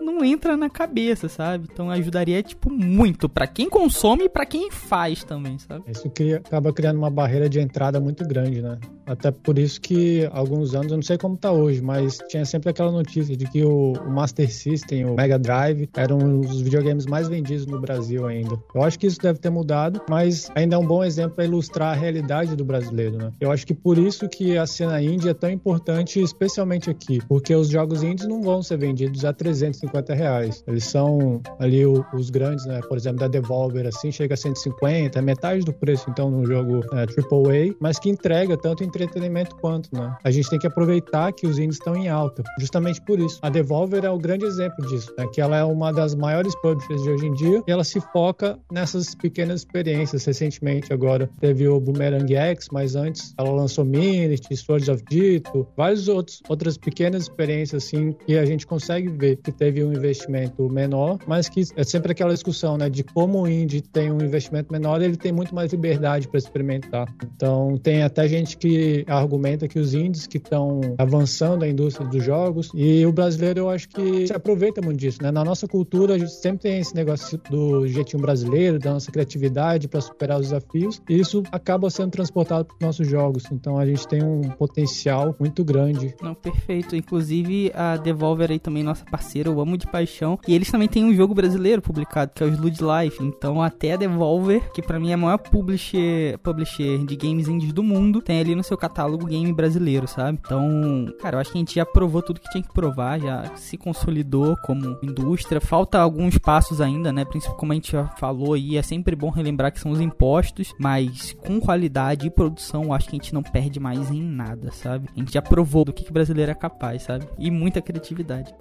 não entra na cabeça, sabe? Então ajudaria, tipo, muito pra quem consome e pra quem faz também, sabe? Isso cria- acaba criando uma barreira de entrada muito grande, né? Até por isso que alguns anos, eu não sei como tá hoje, mas tinha sempre aquela notícia de que o, o Master System, o Mega Drive, eram os videogames mais vendidos no Brasil ainda. Eu acho que isso deve ter mudado, mas ainda é um bom exemplo para ilustrar a realidade do brasileiro, né? Eu acho que por isso que a cena indie é tão importante, especialmente aqui, porque os jogos indies não vão ser vendidos a 350 reais. Eles são ali o- os grandes, né? Por exemplo, da Devolver, assim, chega a 150, é metade do preço, então, no jogo é, AAA, mas que entrega tanto entretenimento quanto, né? A gente tem que aproveitar que os indies estão em alta, justamente por isso. A Devolver é o grande exemplo disso, né? Que ela é uma das maiores publishers de hoje em dia e ela se foca nessas pequenas experiências. Recentemente, agora, teve o Boomerang X, mas antes ela lançou Minity, Swords of Dito, várias outros, outras pequenas experiências, assim, que a gente consegue ver que teve um investimento menor, mas que é sempre aquela discussão, né, de como o indie tem um investimento menor, ele tem muito mais liberdade para experimentar. Então, tem até gente que argumenta que os indies que estão avançando a indústria dos jogos, e o brasileiro eu acho que se aproveita muito disso, né? Na nossa cultura, a gente sempre tem esse negócio do jeitinho brasileiro, da nossa criatividade para superar os desafios, e isso acaba sendo transportado para os nossos jogos. Então, a gente tem um potencial muito grande Não, perfeito. Inclusive, a Devolver aí também, nossa parceira, eu amo de paixão. E eles também têm um jogo brasileiro publicado, que é o Sludge Life. Então, até a Devolver, que pra mim é a maior publisher, publisher de games indies do mundo, tem ali no seu catálogo game brasileiro, sabe? Então, cara, eu acho que a gente já provou tudo que tinha que provar, já se consolidou como indústria. Falta alguns passos ainda, né? Principalmente como a gente já falou aí, é sempre bom relembrar que são os impostos, mas com qualidade e produção, eu acho que a gente não perde mais em nada, sabe? A gente já provou do que, que brasileiro é capaz, sabe? E muita criatividade.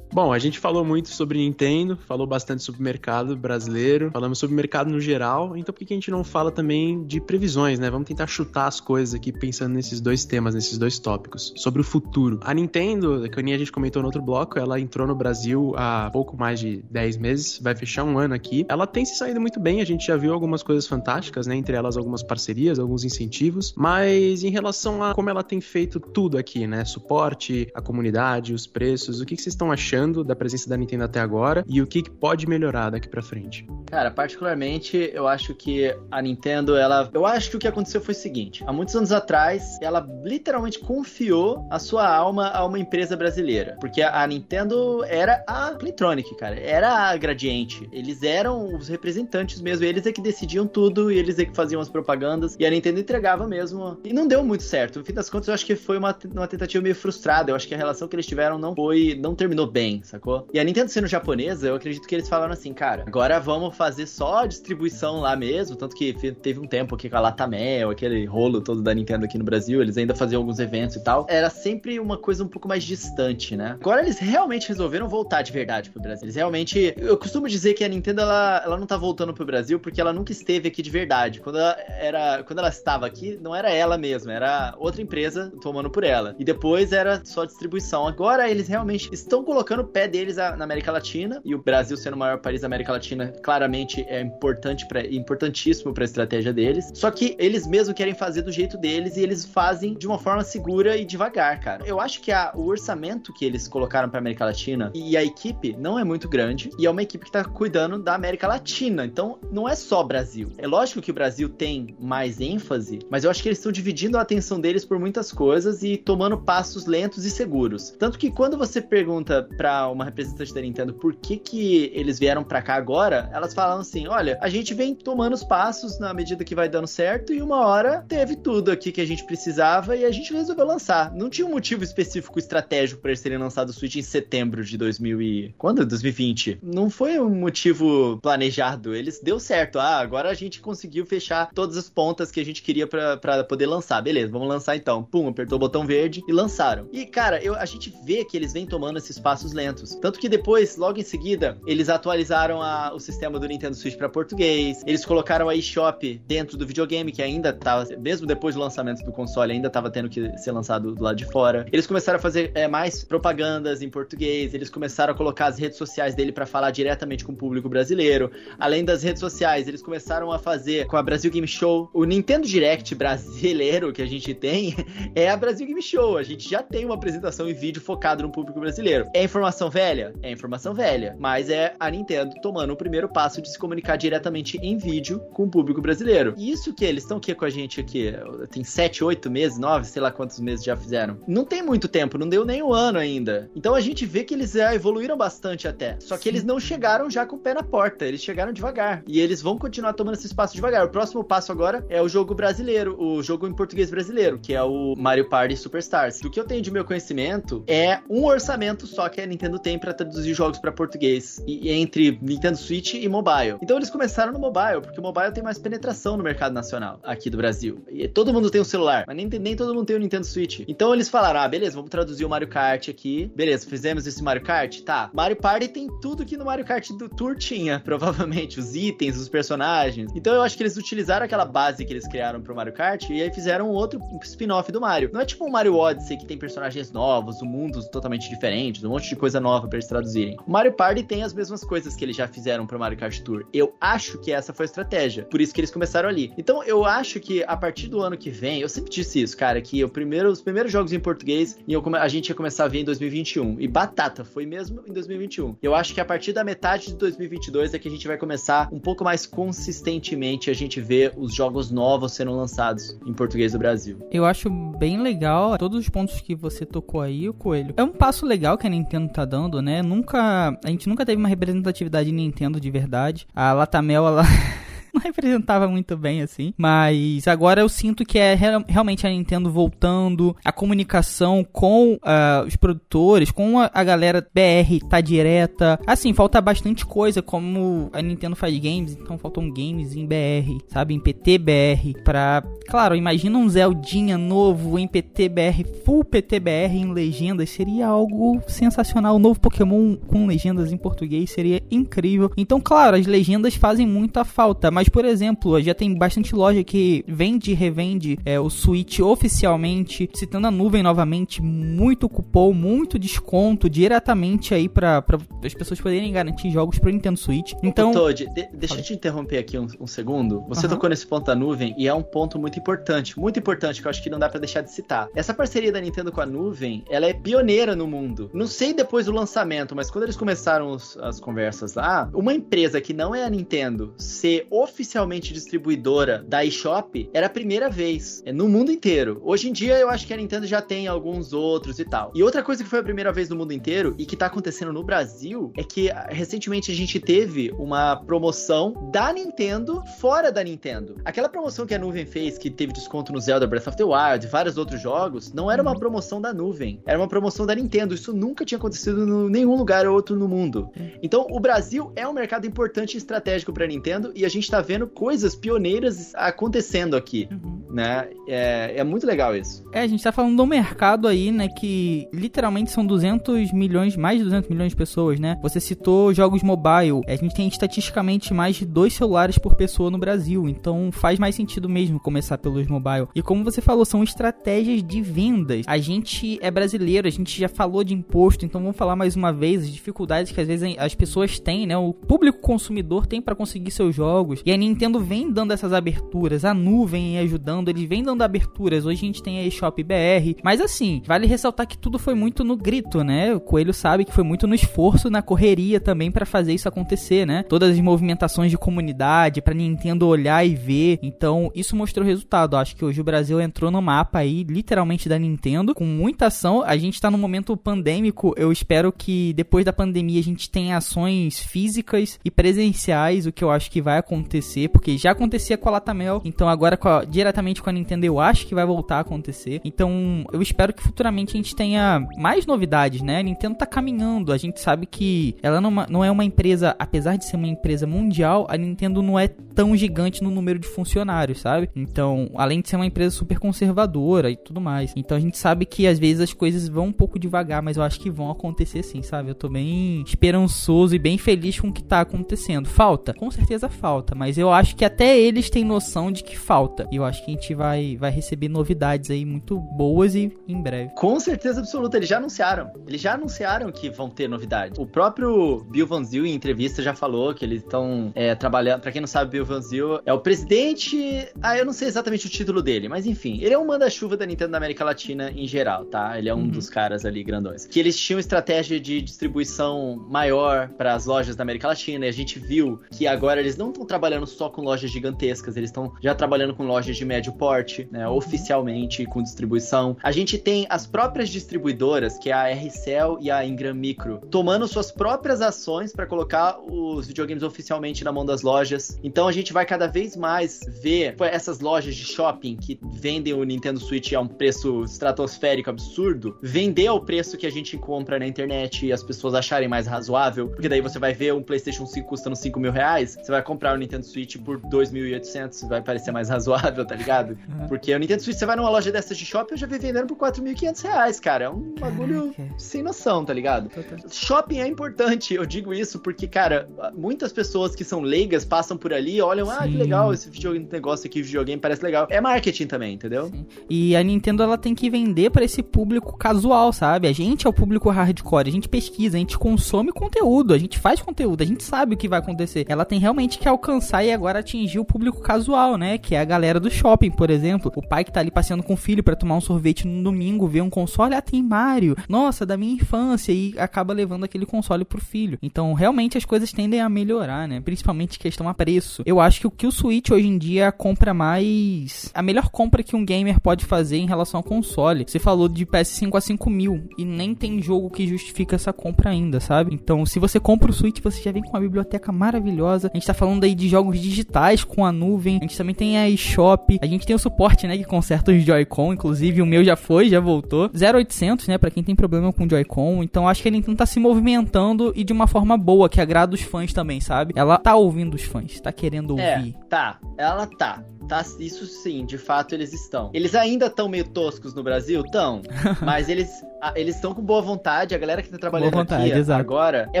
Bom, a gente falou muito sobre Nintendo, falou bastante sobre o mercado brasileiro, falamos sobre o mercado no geral, então por que a gente não fala também de previsões, né? Vamos tentar chutar as coisas aqui pensando nesses dois temas, nesses dois tópicos. Sobre o futuro. A Nintendo, que a gente comentou no outro bloco, ela entrou no Brasil há pouco mais de 10 meses, vai fechar um ano aqui. Ela tem se saído muito bem, a gente já viu algumas coisas fantásticas, né? Entre elas algumas parcerias, alguns incentivos, mas em relação a como ela tem feito tudo aqui, né? Suporte, a comunidade, os preços, o que que vocês estão achando? Gostando da presença da Nintendo até agora e o que pode melhorar daqui para frente? Cara, particularmente, eu acho que a Nintendo, ela. Eu acho que o que aconteceu foi o seguinte: há muitos anos atrás, ela literalmente confiou a sua alma a uma empresa brasileira. Porque a Nintendo era a Playtronic, cara. Era a Gradiente. Eles eram os representantes mesmo. Eles é que decidiam tudo e eles é que faziam as propagandas. E a Nintendo entregava mesmo. E não deu muito certo. No fim das contas, eu acho que foi uma, uma tentativa meio frustrada. Eu acho que a relação que eles tiveram não foi. não terminou bem, sacou? E a Nintendo sendo japonesa, eu acredito que eles falaram assim, cara, agora vamos fazer só a distribuição lá mesmo. Tanto que teve um tempo aqui com a Latamel, aquele rolo todo da Nintendo aqui no Brasil. Eles ainda faziam alguns eventos e tal. Era sempre uma coisa um pouco mais distante, né? Agora eles realmente resolveram voltar de verdade pro Brasil. Eles realmente. Eu costumo dizer que a Nintendo ela, ela não tá voltando pro Brasil porque ela nunca esteve aqui de verdade. Quando ela, era, quando ela estava aqui, não era ela mesma, era outra empresa tomando por ela. E depois era só distribuição. Agora eles realmente estão colocando o pé deles na América Latina e o Brasil sendo o maior país da América Latina, claramente é importante para importantíssimo para a estratégia deles. Só que eles mesmos querem fazer do jeito deles e eles fazem de uma forma segura e devagar, cara. Eu acho que a, o orçamento que eles colocaram para América Latina e a equipe não é muito grande e é uma equipe que tá cuidando da América Latina. Então, não é só Brasil. É lógico que o Brasil tem mais ênfase, mas eu acho que eles estão dividindo a atenção deles por muitas coisas e tomando passos lentos e seguros. Tanto que quando você pergunta para uma representante da Nintendo por que que eles vieram para cá agora, elas falam assim: "Olha, a gente vem tomando os passos na medida que vai dando certo e uma hora teve tudo aqui que a gente precisava e a gente resolveu lançar. Não tinha um motivo específico estratégico para eles terem lançado o Switch em setembro de 2000 e... quando? 2020. Não foi um motivo planejado, eles deu certo. Ah, agora a gente conseguiu fechar todas as pontas que a gente queria para poder lançar. Beleza, vamos lançar então. Pum, apertou o botão verde e lançaram. E cara, eu, a gente vê que eles vêm tomando esses passos lentos. Tanto que depois, logo em seguida, eles atualizaram a, o sistema do Nintendo Switch para português. Eles colocaram a eShop dentro do videogame, que ainda tava, mesmo depois do lançamento do console, ainda tava tendo que ser lançado do lado de fora. Eles começaram a fazer é, mais propagandas em português, eles começaram a colocar as redes sociais dele para falar diretamente com o público brasileiro. Além das redes sociais, eles começaram a fazer com a Brasil Game Show. O Nintendo Direct brasileiro que a gente tem é a Brasil Game Show. A gente já tem uma apresentação em vídeo focado no público brasileiro. É informação velha? É informação velha, mas é a Nintendo tomando o primeiro passo de se comunicar diretamente em vídeo com o público brasileiro. E isso que eles estão aqui com a gente aqui, tem 7, 8 meses, 9, sei lá quantos meses já fizeram. Não tem muito tempo, não deu nem um ano ainda. Então a gente vê que eles já evoluíram bastante até. Só que eles não chegaram já com o pé na porta, eles chegaram devagar. E eles vão continuar tomando esse espaço devagar. O próximo passo agora é o jogo brasileiro, o jogo em português brasileiro, que é o Mario Party Superstars. Do que eu tenho de meu conhecimento, é um orçamento só que a Nintendo tem para traduzir jogos para português, e, entre Nintendo Switch e mobile. Então eles começaram no mobile, porque o mobile tem mais penetração no mercado nacional aqui do Brasil. E todo mundo tem um celular, mas nem, nem todo mundo tem o um Nintendo Switch. Então eles falaram: ah, beleza, vamos traduzir o Mario Kart aqui. Beleza, fizemos esse Mario Kart? Tá. Mario Party tem tudo que no Mario Kart do Tour tinha, provavelmente. Os itens, os personagens. Então eu acho que eles utilizaram aquela base que eles criaram pro Mario Kart e aí fizeram um outro spin-off do Mario. Não é tipo um Mario Odyssey que tem personagens novos, mundos totalmente diferentes, um monte de coisa nova para eles traduzirem. O Mario Party tem as mesmas coisas que eles já fizeram pro Mario Kart Tour. Eu acho que essa foi a estratégia. Por isso que eles começaram ali. Então eu acho que a partir do ano que vem, eu sempre disse isso, cara, que primeiro, os primeiros jogos em português a gente ia começar a ver em 2021. E batata, foi mesmo em 2021. Eu acho que a partir da metade de 2022 é que a gente vai começar um pouco mais consistentemente a gente ver os jogos novos sendo lançados em português do Brasil. Eu acho bem legal todos os pontos que você tocou aí, o Coelho. É um passo legal que a Nintendo tá dando, né? Nunca, a gente nunca teve uma representatividade Nintendo de verdade. A Latamel, ela não representava muito bem assim. Mas agora eu sinto que é real, realmente a Nintendo voltando, a comunicação com uh, os produtores, com a, a, galera BR tá direta. Assim, falta bastante coisa, como a Nintendo faz games, então faltam games em BR, sabe? Em PTBR. Pra. Claro, imagina um Zeldinha novo em PTBR, full PTBR em legendas, seria algo sensacional. O novo Pokémon com legendas em português seria incrível. Então, claro, as legendas fazem muita falta, mas Mas, por exemplo, já tem bastante loja que vende e revende é, o Switch oficialmente, citando a nuvem novamente, muito cupom, muito desconto diretamente aí para as pessoas poderem garantir jogos pro Nintendo Switch. Então, Todd, de, deixa eu te interromper aqui um, um segundo. Você uhum. tocou nesse ponto da nuvem e é um ponto muito importante, muito importante que eu acho que não dá para deixar de citar. Essa parceria da Nintendo com a nuvem, ela é pioneira no mundo. Não sei depois do lançamento, mas quando eles começaram os, as conversas lá, uma empresa que não é a Nintendo ser oficialmente distribuidora da eShop era a primeira vez é, no mundo inteiro. Hoje em dia eu acho que a Nintendo já tem alguns outros e tal. E outra coisa que foi a primeira vez no mundo inteiro e que tá acontecendo no Brasil é que ah, recentemente a gente teve uma promoção da Nintendo fora da Nintendo. Aquela promoção que a nuvem fez, que teve desconto no Zelda Breath of the Wild e vários outros jogos, não era uma promoção da nuvem, era uma promoção da Nintendo. Isso nunca tinha acontecido em nenhum lugar ou outro no mundo. Então, o Brasil é um mercado importante e estratégico para a Nintendo e a gente tá vendo coisas pioneiras acontecendo aqui, uhum. né? É, é muito legal isso. É, a gente tá falando do mercado aí, né, que literalmente são 200 milhões, mais de 200 milhões de pessoas, né? Você citou jogos mobile. A gente tem estatisticamente mais de dois celulares por pessoa no Brasil, então faz mais sentido mesmo começar pelos mobile. E como você falou, são estratégias de vendas. A gente é brasileiro, a gente já falou de imposto, então vamos falar mais uma vez as dificuldades que às vezes as pessoas têm, né? O público consumidor tem para conseguir seus jogos. E a Nintendo vem dando essas aberturas, a nuvem ajudando, eles vêm dando aberturas. Hoje a gente tem a eShop BR, mas assim, vale ressaltar que tudo foi muito no grito, né? O Coelho sabe que foi muito no esforço, na correria também para fazer isso acontecer, né? Todas as movimentações de comunidade para Nintendo olhar e ver. Então, isso mostrou resultado. Acho que hoje o Brasil entrou no mapa aí, literalmente da Nintendo, com muita ação. A gente tá num momento pandêmico. Eu espero que depois da pandemia a gente tenha ações físicas e presenciais, o que eu acho que vai acontecer, porque já acontecia com a Latamel, então agora com a, diretamente com a Nintendo eu acho que vai voltar a acontecer. Então, eu espero que futuramente a gente tenha mais novidades, né? A Nintendo tá caminhando, a gente sabe que ela não, não é uma empresa, apesar de ser uma empresa mundial, a Nintendo não é tão gigante no número de funcionários, sabe? Então, além de ser uma empresa super conservadora e tudo mais. Então a gente sabe que às vezes as coisas vão um pouco devagar, mas eu acho que vão acontecer sim, sabe? Eu tô bem esperançoso e bem feliz com o que tá acontecendo. Falta? Com certeza falta, mas eu acho que até eles têm noção de que falta. E eu acho que a gente vai, vai receber novidades aí muito boas e em breve. Com certeza absoluta, eles já anunciaram. Eles já anunciaram que vão ter novidades. O próprio Bill Van Zyl em entrevista já falou que eles estão é, trabalhando. Para quem não sabe, Bill Van Zyl é o presidente. Ah, eu não sei exatamente o título dele, mas enfim, ele é um manda-chuva da Nintendo da América Latina em geral, tá? Ele é um uhum. dos caras ali grandões. Que eles tinham estratégia de distribuição maior para as lojas da América Latina e a gente viu que agora eles não estão trabalhando só com lojas gigantescas, eles estão já trabalhando com lojas de médio porte, né? Uhum. Oficialmente com distribuição. A gente tem as próprias distribuidoras, que é a RCell e a Ingram Micro, tomando suas próprias ações para colocar os videogames oficialmente na mão das lojas. Então a gente vai cada vez mais ver essas lojas de shopping que vendem o Nintendo Switch a um preço estratosférico absurdo, vender ao preço que a gente compra na internet e as pessoas acharem mais razoável, porque daí você vai ver um PlayStation 5 custando 5 mil reais, você vai comprar o Nintendo Switch por 2.800, vai parecer mais razoável, tá ligado? Uhum. Porque o Nintendo Switch, você vai numa loja dessas de shopping, eu já vi vendendo por 4.500 reais, cara. É um bagulho sem noção, tá ligado? Shopping é importante, eu digo isso porque, cara, muitas pessoas que são leigas passam por ali, olham, Sim. ah, que legal esse negócio aqui, videogame parece legal. É marketing também, entendeu? Sim. E a Nintendo, ela tem que vender para esse público casual, sabe? A gente é o público hardcore, a gente pesquisa, a gente consome conteúdo, a gente faz conteúdo, a gente sabe o que vai acontecer. Ela tem realmente que alcançar e agora atingir o público casual, né? Que é a galera do shopping, por exemplo. O pai que tá ali passeando com o filho para tomar um sorvete no domingo, ver um console, ah, tem Mario. Nossa, da minha infância. E acaba levando aquele console pro filho. Então, realmente as coisas tendem a melhorar, né? Principalmente questão a preço. Eu acho que o que o Switch hoje em dia compra mais. A melhor compra que um gamer pode fazer em relação ao console. Você falou de PS5 a 5 mil. E nem tem jogo que justifica essa compra ainda, sabe? Então, se você compra o Switch, você já vem com uma biblioteca maravilhosa. A gente tá falando aí de jogos digitais com a nuvem. A gente também tem a eShop. A gente tem o suporte, né? Que conserta os Joy-Con. Inclusive, o meu já foi, já voltou. 0800, né? Pra quem tem problema com Joy-Con. Então, acho que a Nintendo tá se movimentando e de uma forma boa, que agrada os fãs também, sabe? Ela tá ouvindo os fãs, tá querendo é, ouvir. É, tá. Ela tá tá, isso sim, de fato eles estão. Eles ainda estão meio toscos no Brasil? Estão. mas eles eles estão com boa vontade, a galera que tá trabalhando vontade, aqui exato. agora é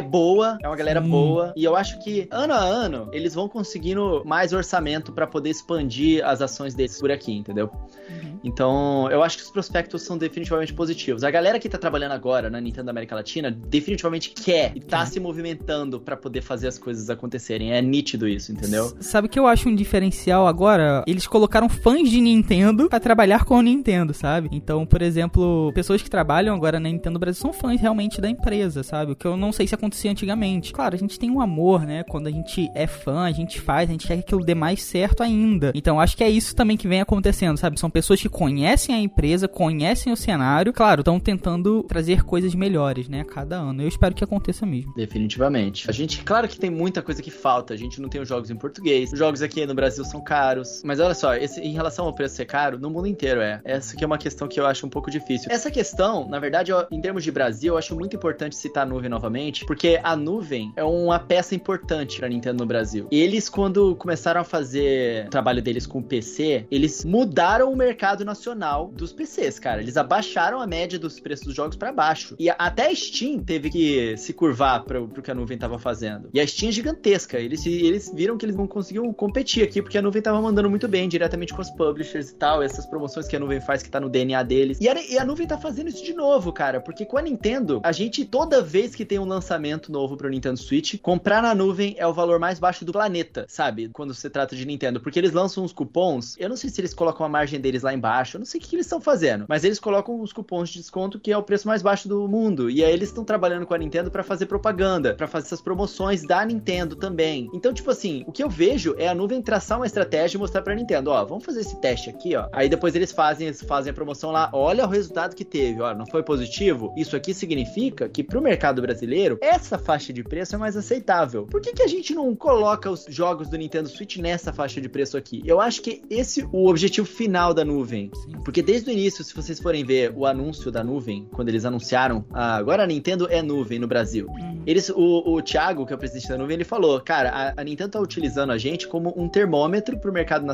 boa, é uma galera Sim. boa. E eu acho que ano a ano eles vão conseguindo mais orçamento pra poder expandir as ações deles por aqui, entendeu? Uhum. Então, eu acho que os prospectos são definitivamente positivos. A galera que tá trabalhando agora na Nintendo América Latina definitivamente quer e tá Quer. se movimentando pra poder fazer as coisas acontecerem. É nítido isso, entendeu? S- Sabe o que eu acho um diferencial agora? Eles colocaram fãs de Nintendo pra trabalhar com a Nintendo, sabe? Então, por exemplo, pessoas que trabalham agora na Nintendo Brasil são fãs realmente da empresa, sabe? O que eu não sei se acontecia antigamente. Claro, a gente tem um amor, né? Quando a gente é fã, a gente faz, a gente quer que aquilo dê mais certo ainda. Então, acho que é isso também que vem acontecendo, sabe? São pessoas que conhecem a empresa, conhecem o cenário, claro, estão tentando trazer coisas melhores, né? A cada ano. Eu espero que aconteça mesmo. Definitivamente. A gente, claro que tem muita coisa que falta. A gente não tem os jogos em português. Os jogos aqui no Brasil são caros. Mas olha só, esse, em relação ao preço ser caro, no mundo inteiro é. Essa que é uma questão que eu acho um pouco difícil. Essa questão, na verdade, eu- em termos de Brasil, eu acho muito importante citar a nuvem novamente, porque a nuvem é uma peça importante pra Nintendo no Brasil. Eles, quando começaram a fazer o trabalho deles com o PC, eles mudaram o mercado nacional dos PCs, cara. Eles abaixaram a média dos preços dos jogos pra baixo. E até a Steam teve que se curvar pro, pro que a nuvem tava fazendo. E a Steam é gigantesca. Eles, eles viram que eles não conseguiam competir aqui, porque a nuvem tava mandando muito bem diretamente com os publishers e tal, essas promoções que a nuvem faz que tá no DNA deles. E a, e a nuvem tá fazendo isso de novo, cara, porque com a Nintendo, a gente, toda vez que tem um lançamento novo pro Nintendo Switch, comprar na nuvem é o valor mais baixo do planeta, sabe? Quando se trata de Nintendo. Porque eles lançam uns cupons, eu não sei se eles colocam a margem deles lá embaixo, eu não sei o que, eles estão fazendo, mas eles colocam uns cupons de desconto que é o preço mais baixo do mundo. E aí eles estão trabalhando com a Nintendo pra fazer propaganda, pra fazer essas promoções da Nintendo também. Então, tipo assim, o que eu vejo é a nuvem traçar uma estratégia e mostrar pra Nintendo, ó, vamos fazer esse teste aqui, ó. Aí depois eles fazem, eles fazem a promoção lá, olha o resultado que teve, ó, não foi positivo? Isso aqui significa que pro mercado brasileiro, essa faixa de preço é mais aceitável. Por que, que a gente não coloca os jogos do Nintendo Switch nessa faixa de preço aqui? Eu acho que esse é o objetivo final da nuvem. Sim. Porque desde o início, se vocês forem ver o anúncio da nuvem, quando eles anunciaram, ah, agora a Nintendo é nuvem no Brasil. Eles, o, o Thiago, que é o presidente da nuvem, ele falou: Cara, a, a Nintendo tá utilizando a gente como um termômetro pro mercado nacional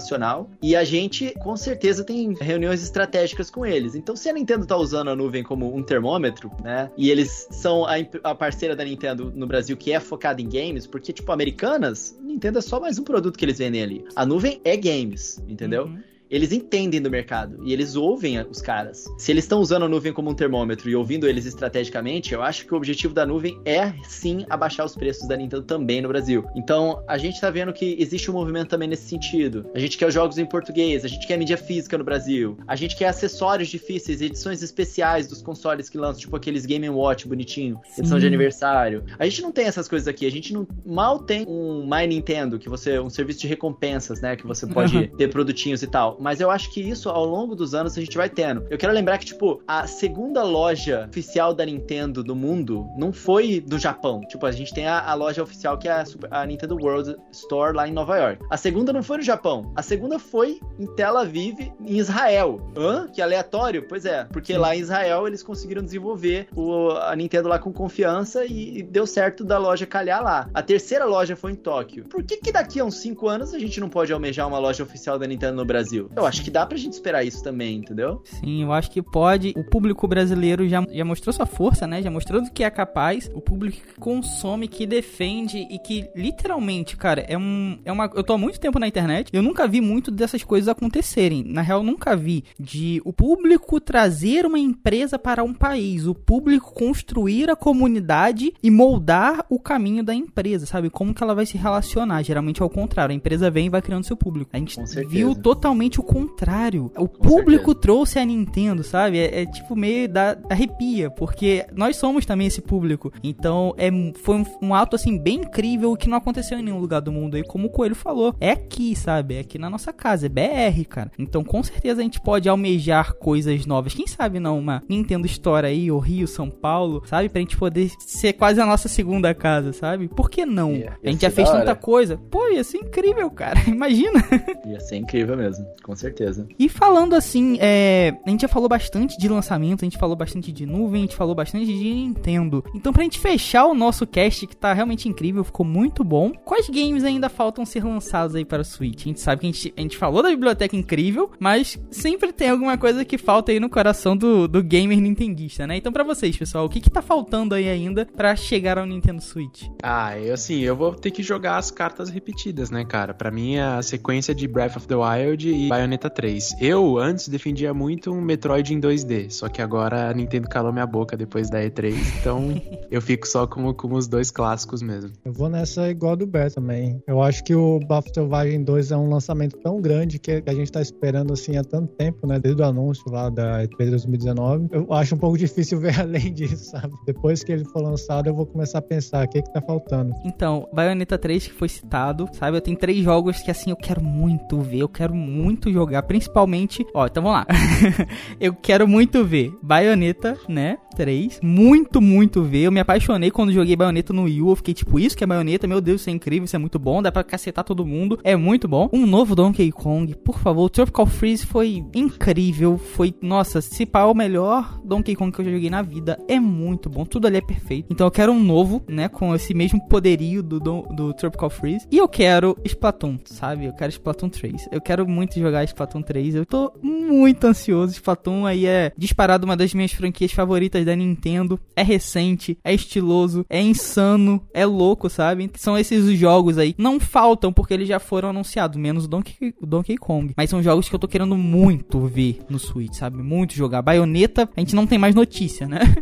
e a gente, com certeza, tem reuniões estratégicas com eles. Então, se a Nintendo tá usando a nuvem como um termômetro, né? E eles são a, a parceira da Nintendo no Brasil que é focada em games, porque, tipo, americanas, Nintendo é só mais um produto que eles vendem ali. A nuvem é games, entendeu? Uhum. Eles entendem do mercado e eles ouvem os caras. Se eles estão usando a nuvem como um termômetro e ouvindo eles estrategicamente, eu acho que o objetivo da nuvem é sim abaixar os preços da Nintendo também no Brasil. Então a gente tá vendo que existe um movimento também nesse sentido. A gente quer os jogos em português, a gente quer mídia física no Brasil, a gente quer acessórios difíceis, edições especiais dos consoles que lançam, tipo aqueles Game Watch bonitinho, edição de Sim. aniversário. A gente não tem essas coisas aqui, a gente não mal tem um My Nintendo, que você um serviço de recompensas, né, que você pode ter produtinhos e tal. Mas eu acho que isso ao longo dos anos a gente vai tendo. Eu quero lembrar que tipo a segunda loja oficial da Nintendo do mundo não foi do Japão. Tipo, a gente tem a, a loja oficial que é a, Super- a Nintendo World Store lá em Nova York. A segunda não foi no Japão. A segunda foi em Tel Aviv, em Israel. Hã? Que aleatório? Pois é, porque lá em Israel eles conseguiram desenvolver o- a Nintendo lá com confiança e, e deu certo da loja calhar lá. A terceira loja foi em Tóquio. Por que que daqui a uns 5 anos a gente não pode almejar uma loja oficial da Nintendo no Brasil? Eu acho que dá pra gente esperar isso também, entendeu? Sim, eu acho que pode. O público brasileiro já, já mostrou sua força, né? Já mostrou do que é capaz. O público que consome, que defende e que literalmente, cara, é um. É uma, eu tô há muito tempo na internet. Eu nunca vi muito dessas coisas acontecerem. Na real, nunca vi de o público trazer uma empresa para um país, o público construir a comunidade e moldar o caminho da empresa, sabe? Como que ela vai se relacionar. Geralmente é o contrário. A empresa vem e vai criando seu público. A gente viu totalmente o contrário. O Com público certeza. trouxe a Nintendo, sabe? É, é tipo meio da arrepia, porque nós somos também esse público. Então é, foi um, um ato assim bem incrível que não aconteceu em nenhum lugar do mundo. E como o Coelho falou, é aqui, sabe? É aqui na nossa casa, é BR, cara. Então com certeza a gente pode almejar coisas novas. Quem sabe não, uma Nintendo Store aí, ou Rio, São Paulo, sabe? Pra gente poder ser quase a nossa segunda casa, sabe? Por que não? Ia- a gente já fez tanta coisa. Pô, ia ser incrível, cara. Imagina. Ia ser incrível mesmo. Com certeza. E falando assim, é, a gente já falou bastante de lançamento, a gente falou bastante de nuvem, a gente falou bastante de Nintendo. Então, pra gente fechar o nosso cast, que tá realmente incrível, ficou muito bom, quais games ainda faltam ser lançados aí para o Switch? A gente sabe que a gente, a gente falou da biblioteca incrível, mas sempre tem alguma coisa que falta aí no coração do, do gamer nintendista, né? Então, pra vocês, pessoal, o que que tá faltando aí ainda para chegar ao Nintendo Switch? Ah, eu assim, eu vou ter que jogar as cartas repetidas, né, cara? Para mim é a sequência de Breath of the Wild e Bayonetta 3. Eu antes defendia muito um Metroid em 2D, só que agora a Nintendo calou minha boca depois da E3, então eu fico só com, com os dois clássicos mesmo. Eu vou nessa igual do Beto também. Eu acho que o Bafo Selvagem 2 é um lançamento tão grande que a gente tá esperando assim há tanto tempo, né? Desde o anúncio lá da E3 2019. Eu acho um pouco difícil ver além disso, sabe? Depois que ele for lançado, eu vou começar a pensar o que que tá faltando. Então, Bayonetta 3 que foi citado, sabe? Eu tenho três jogos que assim eu quero muito ver, eu quero muito jogar, principalmente, ó, então vamos lá. eu quero muito ver Bayonetta, né? 3. Muito, muito ver. Eu me apaixonei quando joguei Bayonetta no Wii U. Eu fiquei tipo, isso que é Bayonetta, meu Deus, isso é incrível, isso é muito bom, dá pra cacetar todo mundo. É muito bom. Um novo Donkey Kong, por favor. O Tropical Freeze foi incrível. Foi, nossa, se pá, o melhor Donkey Kong que eu já joguei na vida. É muito bom. Tudo ali é perfeito. Então eu quero um novo, né? Com esse mesmo poderio do, do, do Tropical Freeze. E eu quero Splatoon, sabe? Eu quero Splatoon 3. Eu quero muito jogar Splatoon 3. Eu tô muito ansioso. Splatoon aí é disparado uma das minhas franquias favoritas da Nintendo. É recente, é estiloso, é insano, é louco, sabe? São esses os jogos aí. Não faltam porque eles já foram anunciados, menos o Donkey, o Donkey Kong. Mas são jogos que eu tô querendo muito ver no Switch, sabe? Muito jogar. Bayonetta, a gente não tem mais notícia, né?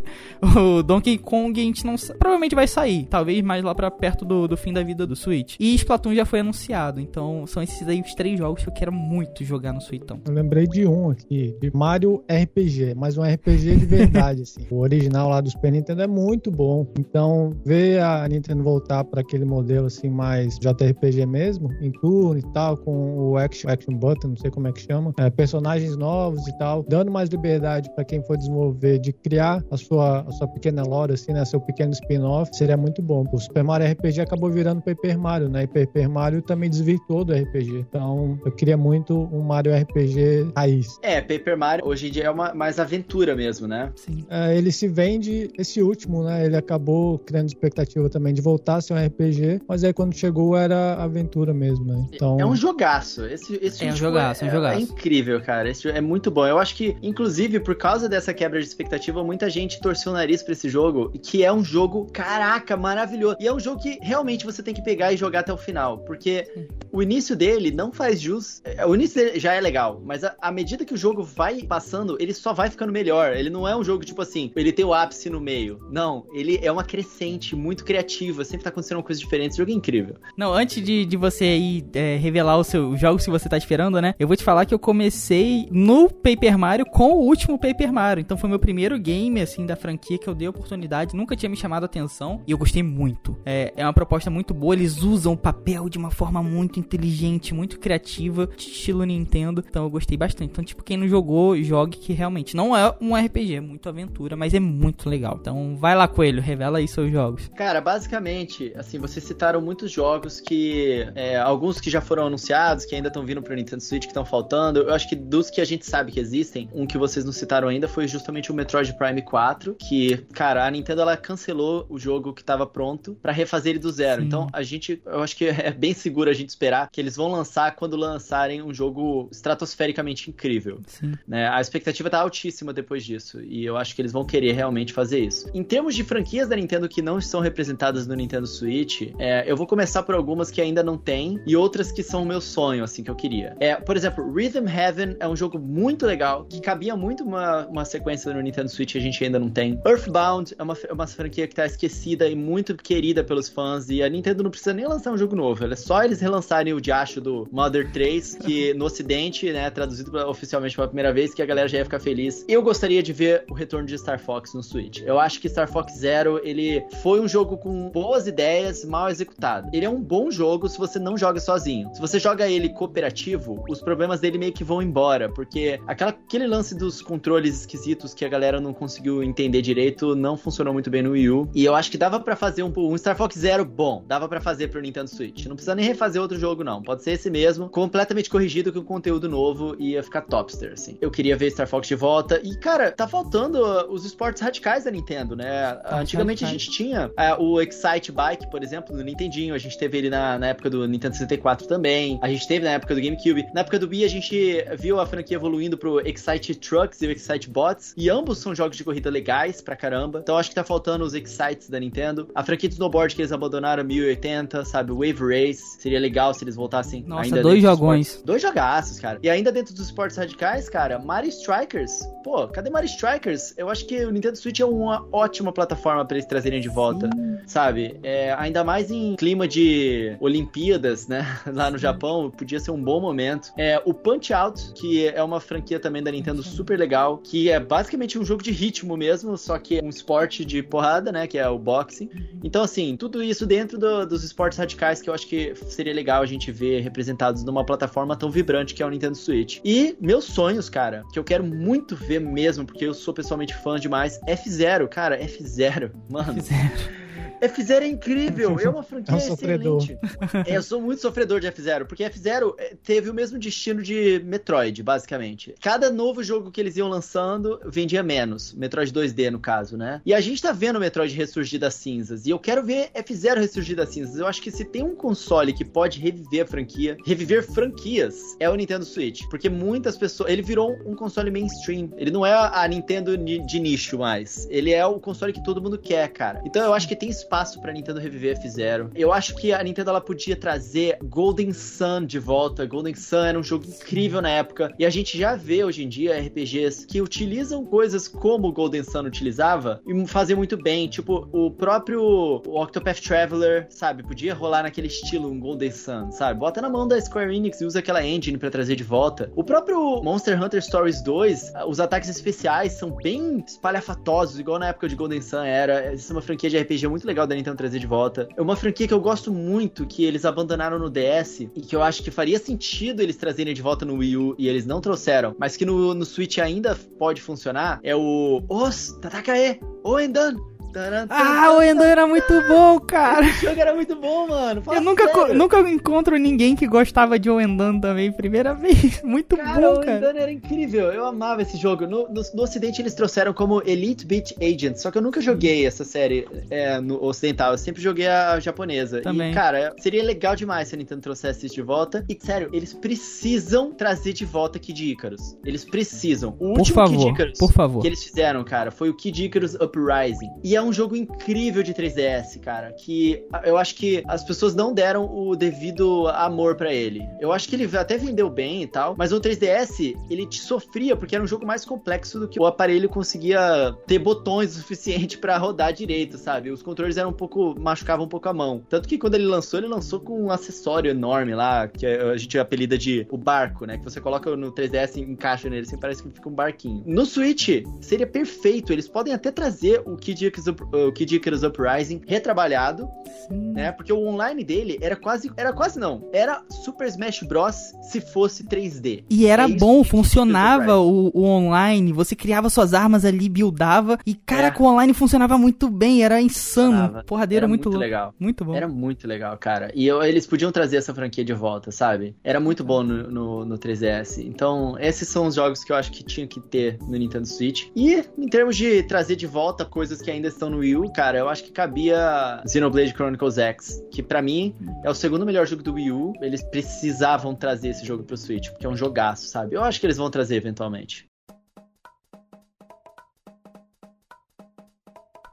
O Donkey Kong a gente não provavelmente vai sair, talvez mais lá para perto do, do fim da vida do Switch. E Splatoon já foi anunciado, então são esses aí os três jogos que eu quero muito jogar no Switchão. Eu lembrei de um aqui, de Mario RPG, mas um RPG de verdade, assim. O original lá do Super Nintendo é muito bom. Então, ver a Nintendo voltar para aquele modelo assim mais JRPG mesmo, em turno e tal, com o action, action button, não sei como é que chama, é, personagens novos e tal, dando mais liberdade para quem for desenvolver de criar a sua, a sua pequena lore, assim, né, seu pequeno spin-off, seria muito bom. O Super Mario RPG acabou virando Paper Mario, né? E Paper Mario também desvirtuou do RPG. Então, eu queria muito um Mario RPG raiz. É, Paper Mario hoje em dia é uma mais aventura mesmo, né? Sim. É, ele se vende, esse último, né? Ele acabou criando expectativa também de voltar a ser um RPG, mas aí quando chegou era aventura mesmo, né? Então, É um jogaço. Esse, esse É um jogo jogaço, é um jogaço. É incrível, cara. Esse jogo é muito bom. Eu acho que, inclusive, por causa dessa quebra de expectativa, muita gente torceu o nariz pra esse jogo, que é um jogo, caraca, maravilhoso. E é um jogo que realmente você tem que pegar e jogar até o final, porque o início dele não faz jus. é, O início já é legal, mas à medida que o jogo vai passando, ele só vai ficando melhor. Ele não é um jogo tipo assim, ele tem o ápice no meio. Não, ele é uma crescente muito criativa, sempre tá acontecendo uma coisa diferente. Esse jogo é incrível. Não, antes de, de você aí é, revelar os seus jogos que você tá esperando, né? Eu vou te falar que eu comecei no Paper Mario com o último Paper Mario. Então foi meu primeiro game, assim, da franquia que eu dei oportunidade. Nunca tinha me chamado a atenção e eu gostei muito. É, é uma proposta muito boa. Eles usam o papel de uma forma muito inteligente, muito criativa, estilo Nintendo. Então eu gostei bastante. Então, tipo, quem não jogou, jogue que realmente não é um RPG, é muito aventura, mas é muito legal. Então vai lá, Coelho, revela aí seus jogos. Cara, basicamente, assim, vocês citaram muitos jogos que. é, alguns que já foram anunciados, que ainda estão vindo pro Nintendo Switch, que estão faltando. Eu acho que dos que a gente sabe que existem, um que vocês não citaram ainda foi justamente o Metroid Prime 4. Que, cara, a Nintendo ela cancelou o jogo que tava pronto pra refazer ele do zero. Sim. Então, a gente. Eu acho que é bem seguro a gente esperar que eles vão lançar quando lançarem um jogo estratosfericamente incrível né? A expectativa tá altíssima depois disso. E eu acho que eles vão querer realmente fazer isso. Em termos de franquias da Nintendo que não estão representadas no Nintendo Switch, é, eu vou começar por algumas que ainda não tem e outras que são o meu sonho, assim, que eu queria. É, por exemplo, Rhythm Heaven é um jogo muito legal, que cabia muito uma, uma sequência no Nintendo Switch que a gente ainda não tem. Earthbound é uma, é uma franquia que tá esquecida e muito querida pelos fãs, e a Nintendo não precisa nem lançar um jogo novo, é só eles relançarem o diacho do Mother 3, que no ocidente, né, traduzido pra- oficialmente pela primeira vez, que a galera já ia ficar feliz. Eu gostaria de ver o retorno de Star Fox no Switch. Eu acho que Star Fox Zero, ele foi um jogo com boas ideias, mal executado. Ele é um bom jogo se você não joga sozinho. Se você joga ele cooperativo, os problemas dele meio que vão embora, porque aquela, aquele lance dos controles esquisitos que a galera não conseguiu entender direito não funcionou muito bem no Wii U. E eu acho que dava pra fazer um, um Star Fox Zero bom, dava pra fazer pro Nintendo Switch. Não precisa nem refazer outro jogo, não. Pode ser esse mesmo, completamente corrigido com conteúdo novo e ia ficar topster, assim. Eu queria ver Star Fox de volta. E, cara, tá faltando uh, os esportes radicais da Nintendo, né? Antigamente a gente tinha uh, o Excite Bike, por exemplo, no Nintendinho. A gente teve ele na, na época do Nintendo 64 também. A gente teve na época do GameCube. Na época do Wii, a gente viu a franquia evoluindo pro Excite Trucks e o Excite Bots. E ambos são jogos de corrida legais pra caramba. Então acho que tá faltando os Excites da Nintendo. A franquia de snowboard que eles abandonaram 1080, sabe? Wave Race. Seria legal se eles voltassem Nossa, ainda dois jogões. Dois jogaços, cara. E ainda dentro dos esportes radicais, cara, Mario Strikers. Pô, cadê Mario Strikers? Eu acho que o Nintendo Switch é uma ótima plataforma pra eles trazerem de volta, sabe? É, ainda mais em clima de Olimpíadas, né? Lá no Japão, podia ser um bom momento. É, o Punch Out, que é uma franquia também da Nintendo super legal, que é basicamente um jogo de ritmo mesmo, só que é um esporte de porrada, né? Que é o boxing. Então, assim, tudo isso dentro do- dos esportes radicais que eu acho que seria legal a gente ver representados numa plataforma tão vibrante que é o Nintendo Switch. E meus sonhos, cara, que eu quero muito ver mesmo, porque eu sou pessoalmente fã demais, F0, cara, F0, mano. Fizeram. F0 é incrível, é uma franquia É um excelente. É, eu sou muito sofredor de F0, porque F0 eh, teve o mesmo destino de Metroid, basicamente. Cada novo jogo que eles iam lançando vendia menos. Metroid 2D, no caso, né? E a gente tá vendo o Metroid ressurgir das cinzas. E eu quero ver F0 ressurgir das cinzas. Eu acho que se tem um console que pode reviver a franquia, reviver franquias, é o Nintendo Switch. Porque muitas pessoas. Ele virou um console mainstream. Ele não é a Nintendo ni- de nicho mais. Ele é o console que todo mundo quer, cara. Então eu acho que tem espaço pra Nintendo reviver F0. Eu acho que a Nintendo ela podia trazer Golden Sun de volta. Golden Sun era um jogo incrível na época. E a gente já vê hoje em dia RPGs que utilizam coisas como o Golden Sun utilizava e fazer muito bem. Tipo, o próprio Octopath Traveler, sabe? Podia rolar naquele estilo um Golden Sun, sabe? Bota na mão da Square Enix e usa aquela engine pra trazer de volta. O próprio Monster Hunter Stories 2, os ataques especiais são bem espalhafatosos, igual na época de Golden Sun era. Essa é uma franquia de RPG muito legal da Nintendo trazer de volta. É uma franquia que eu gosto muito, que eles abandonaram no DS e que eu acho que faria sentido eles trazerem de volta no Wii U e eles não trouxeram, mas que no, no Switch ainda pode funcionar, é o Os Tatakae Oendan. Taran, Ah, o Endo era muito bom, cara. Esse jogo era muito bom, mano. Fala Eu nunca, co- nunca encontro ninguém que gostava de Oendan também, primeira vez. Muito Cara, bom, o cara. Endano era incrível. Eu amava esse jogo. No, no, no ocidente eles trouxeram como Elite Beat Agent. Só que eu nunca joguei essa série é, no ocidental. Eu sempre joguei a japonesa. Também. E, cara, seria legal demais se a Nintendo trouxesse isso de volta. E, sério, eles precisam trazer de volta Kid Icarus. Eles precisam. O Por último favor, Kid Icarus por favor. que eles fizeram, cara, foi o Kid Icarus Uprising. E é um jogo incrível de 3DS, cara, que eu acho que as pessoas não deram o devido amor pra ele. Eu acho que ele até vendeu bem e tal, mas o 3DS, ele te sofria porque era um jogo mais complexo do que o aparelho conseguia ter botões o suficiente pra rodar direito, sabe? Os controles eram um pouco machucavam um pouco a mão. Tanto que quando ele lançou, ele lançou com um acessório enorme lá, que a gente apelida de o barco, né? Que você coloca no 3DS e encaixa nele, assim parece que fica um barquinho. No Switch, seria perfeito. Eles podem até trazer o Kid Icarus, Up- o Kid Icarus Uprising retrabalhado, né? Porque o online dele era quase, era quase não, era Super Smash Bros se fosse 3D. E era É bom, funcionava o, o online, você criava suas armas ali, buildava, e cara, É. o online funcionava muito bem, era insano. Funcionava. Porradeiro Era muito, muito legal. Muito bom. Era muito legal, cara. E eu- eles podiam trazer essa franquia de volta, sabe? Era muito bom no, no, no 3DS. Então, esses são os jogos que eu acho que tinha que ter no Nintendo Switch. E em termos de trazer de volta coisas que ainda estão no Wii U, cara, eu acho que cabia Xenoblade Chronicles X, que pra mim é o segundo melhor jogo do Wii U. Eles precisavam trazer esse jogo pro Switch, porque é um jogaço, sabe? Eu acho que eles vão trazer eventualmente.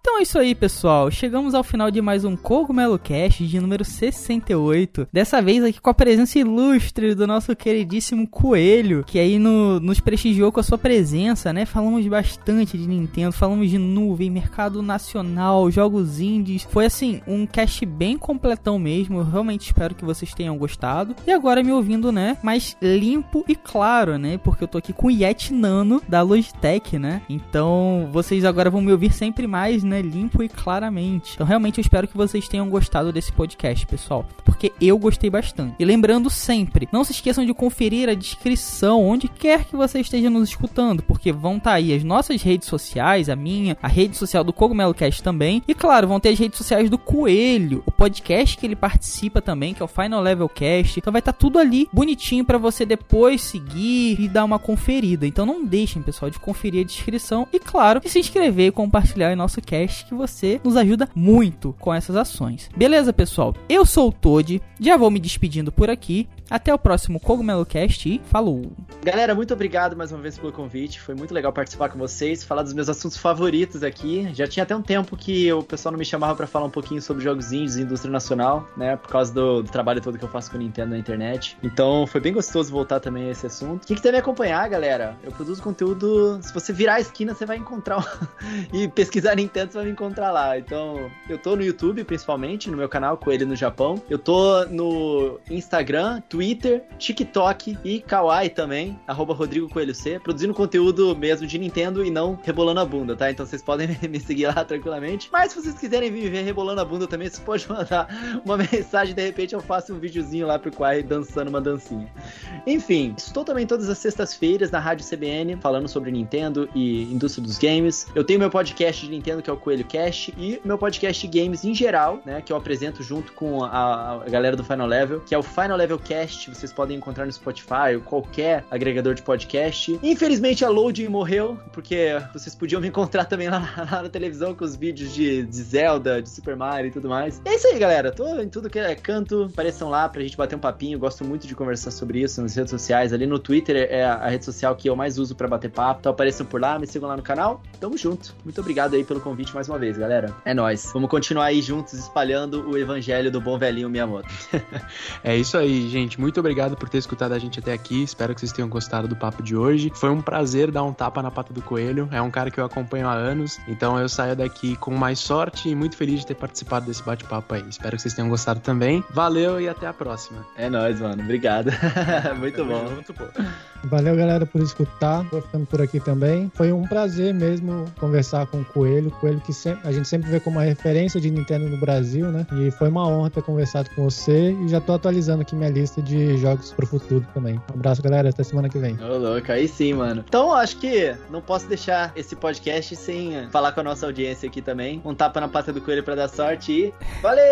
Então é isso aí, pessoal. Chegamos ao final de mais um Cogumelo Cast de número 68. Dessa vez aqui com a presença ilustre do nosso queridíssimo Coelho, que aí no- nos prestigiou com a sua presença, né? Falamos bastante de Nintendo, falamos de nuvem, mercado nacional, jogos indies. Foi assim, um cast bem completão mesmo. Eu realmente espero que vocês tenham gostado. E agora me ouvindo, né? Mais limpo e claro, né? Porque eu tô aqui com o Yeti Nano da Logitech, né? Então vocês agora vão me ouvir sempre mais, né? Limpo e claramente. Então, realmente, eu espero que vocês tenham gostado desse podcast, pessoal, porque eu gostei bastante. E lembrando sempre, não se esqueçam de conferir a descrição onde quer que você esteja nos escutando, porque vão estar tá aí as nossas redes sociais, a minha, a rede social do Cogumelo Cast também, e claro, vão ter as redes sociais do Coelho, o podcast que ele participa também, que é o Final Level Cast. Então vai estar tá tudo ali bonitinho para você depois seguir e dar uma conferida. Então não deixem, pessoal, de conferir a descrição e claro, de se inscrever e compartilhar em nosso cast que você nos ajuda muito com essas ações. Beleza, pessoal? Eu sou o Toad, já vou me despedindo por aqui. Até o próximo Cogumelo Cast e falou! Galera, muito obrigado mais uma vez pelo convite. Foi muito legal participar com vocês, falar dos meus assuntos favoritos aqui. Já tinha até um tempo que o pessoal não me chamava para falar um pouquinho sobre jogos indies e indústria nacional, né? Por causa do, do, trabalho todo que eu faço com o Nintendo na internet. Então foi bem gostoso voltar também a esse assunto. Quem quiser me acompanhar, galera, eu produzo conteúdo. Se você virar a esquina, você vai encontrar. e pesquisar Nintendo, você vai me encontrar lá. Então, eu tô no YouTube, principalmente, no meu canal Coelho no Japão. Eu tô no Instagram, Twitter Twitter, TikTok e Kawaii também, arroba Rodrigo Coelho C, produzindo conteúdo mesmo de Nintendo e não rebolando a bunda, tá? Então vocês podem me seguir lá tranquilamente. Mas se vocês quiserem me ver rebolando a bunda também, você pode mandar uma mensagem, de repente eu faço um videozinho lá pro Kawaii dançando uma dancinha. Enfim, estou também todas as sextas-feiras na Rádio CBN, falando sobre Nintendo e indústria dos games. Eu tenho meu podcast de Nintendo, que é o Coelho Cast, e meu podcast de games em geral, né, que eu apresento junto com a, a galera do Final Level, que é o Final Level Cast vocês podem encontrar no Spotify ou qualquer agregador de podcast. Infelizmente a Load morreu, porque vocês podiam me encontrar também lá, lá na televisão com os vídeos de, de, Zelda, de Super Mario e tudo mais. É isso aí, galera. Tô em tudo que é canto, apareçam lá pra gente bater um papinho. Gosto muito de conversar sobre isso nas redes sociais. Ali no Twitter é a rede social que eu mais uso para bater papo. Então apareçam por lá, me sigam lá no canal. Tamo junto. Muito obrigado aí pelo convite mais uma vez, galera. É nós. Vamos continuar aí juntos espalhando o evangelho do bom velhinho Miyamoto. é isso aí, gente muito obrigado por ter escutado a gente até aqui. Espero que vocês tenham gostado do papo de hoje. Foi um prazer dar um tapa na pata do coelho. É um cara que eu acompanho há anos. Então eu saio daqui com mais sorte e muito feliz de ter participado desse bate-papo aí. Espero que vocês tenham gostado também. Valeu e até a próxima. É nóis, mano. Obrigado. muito bom. Muito bom. Valeu, galera, por escutar. Vou ficando por aqui também. Foi um prazer mesmo conversar com o Coelho. Coelho que sempre, a gente sempre vê como uma referência de Nintendo no Brasil, né? E foi uma honra ter conversado com você. E já tô atualizando aqui minha lista de jogos pro futuro também. Um abraço, galera. Até semana que vem. Ô, louco, aí sim, mano. Então, acho que não posso deixar esse podcast sem falar com a nossa audiência aqui também. Um tapa na pata do coelho pra dar sorte e. Valeu!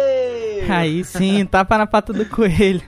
Aí sim, tapa na pata do coelho.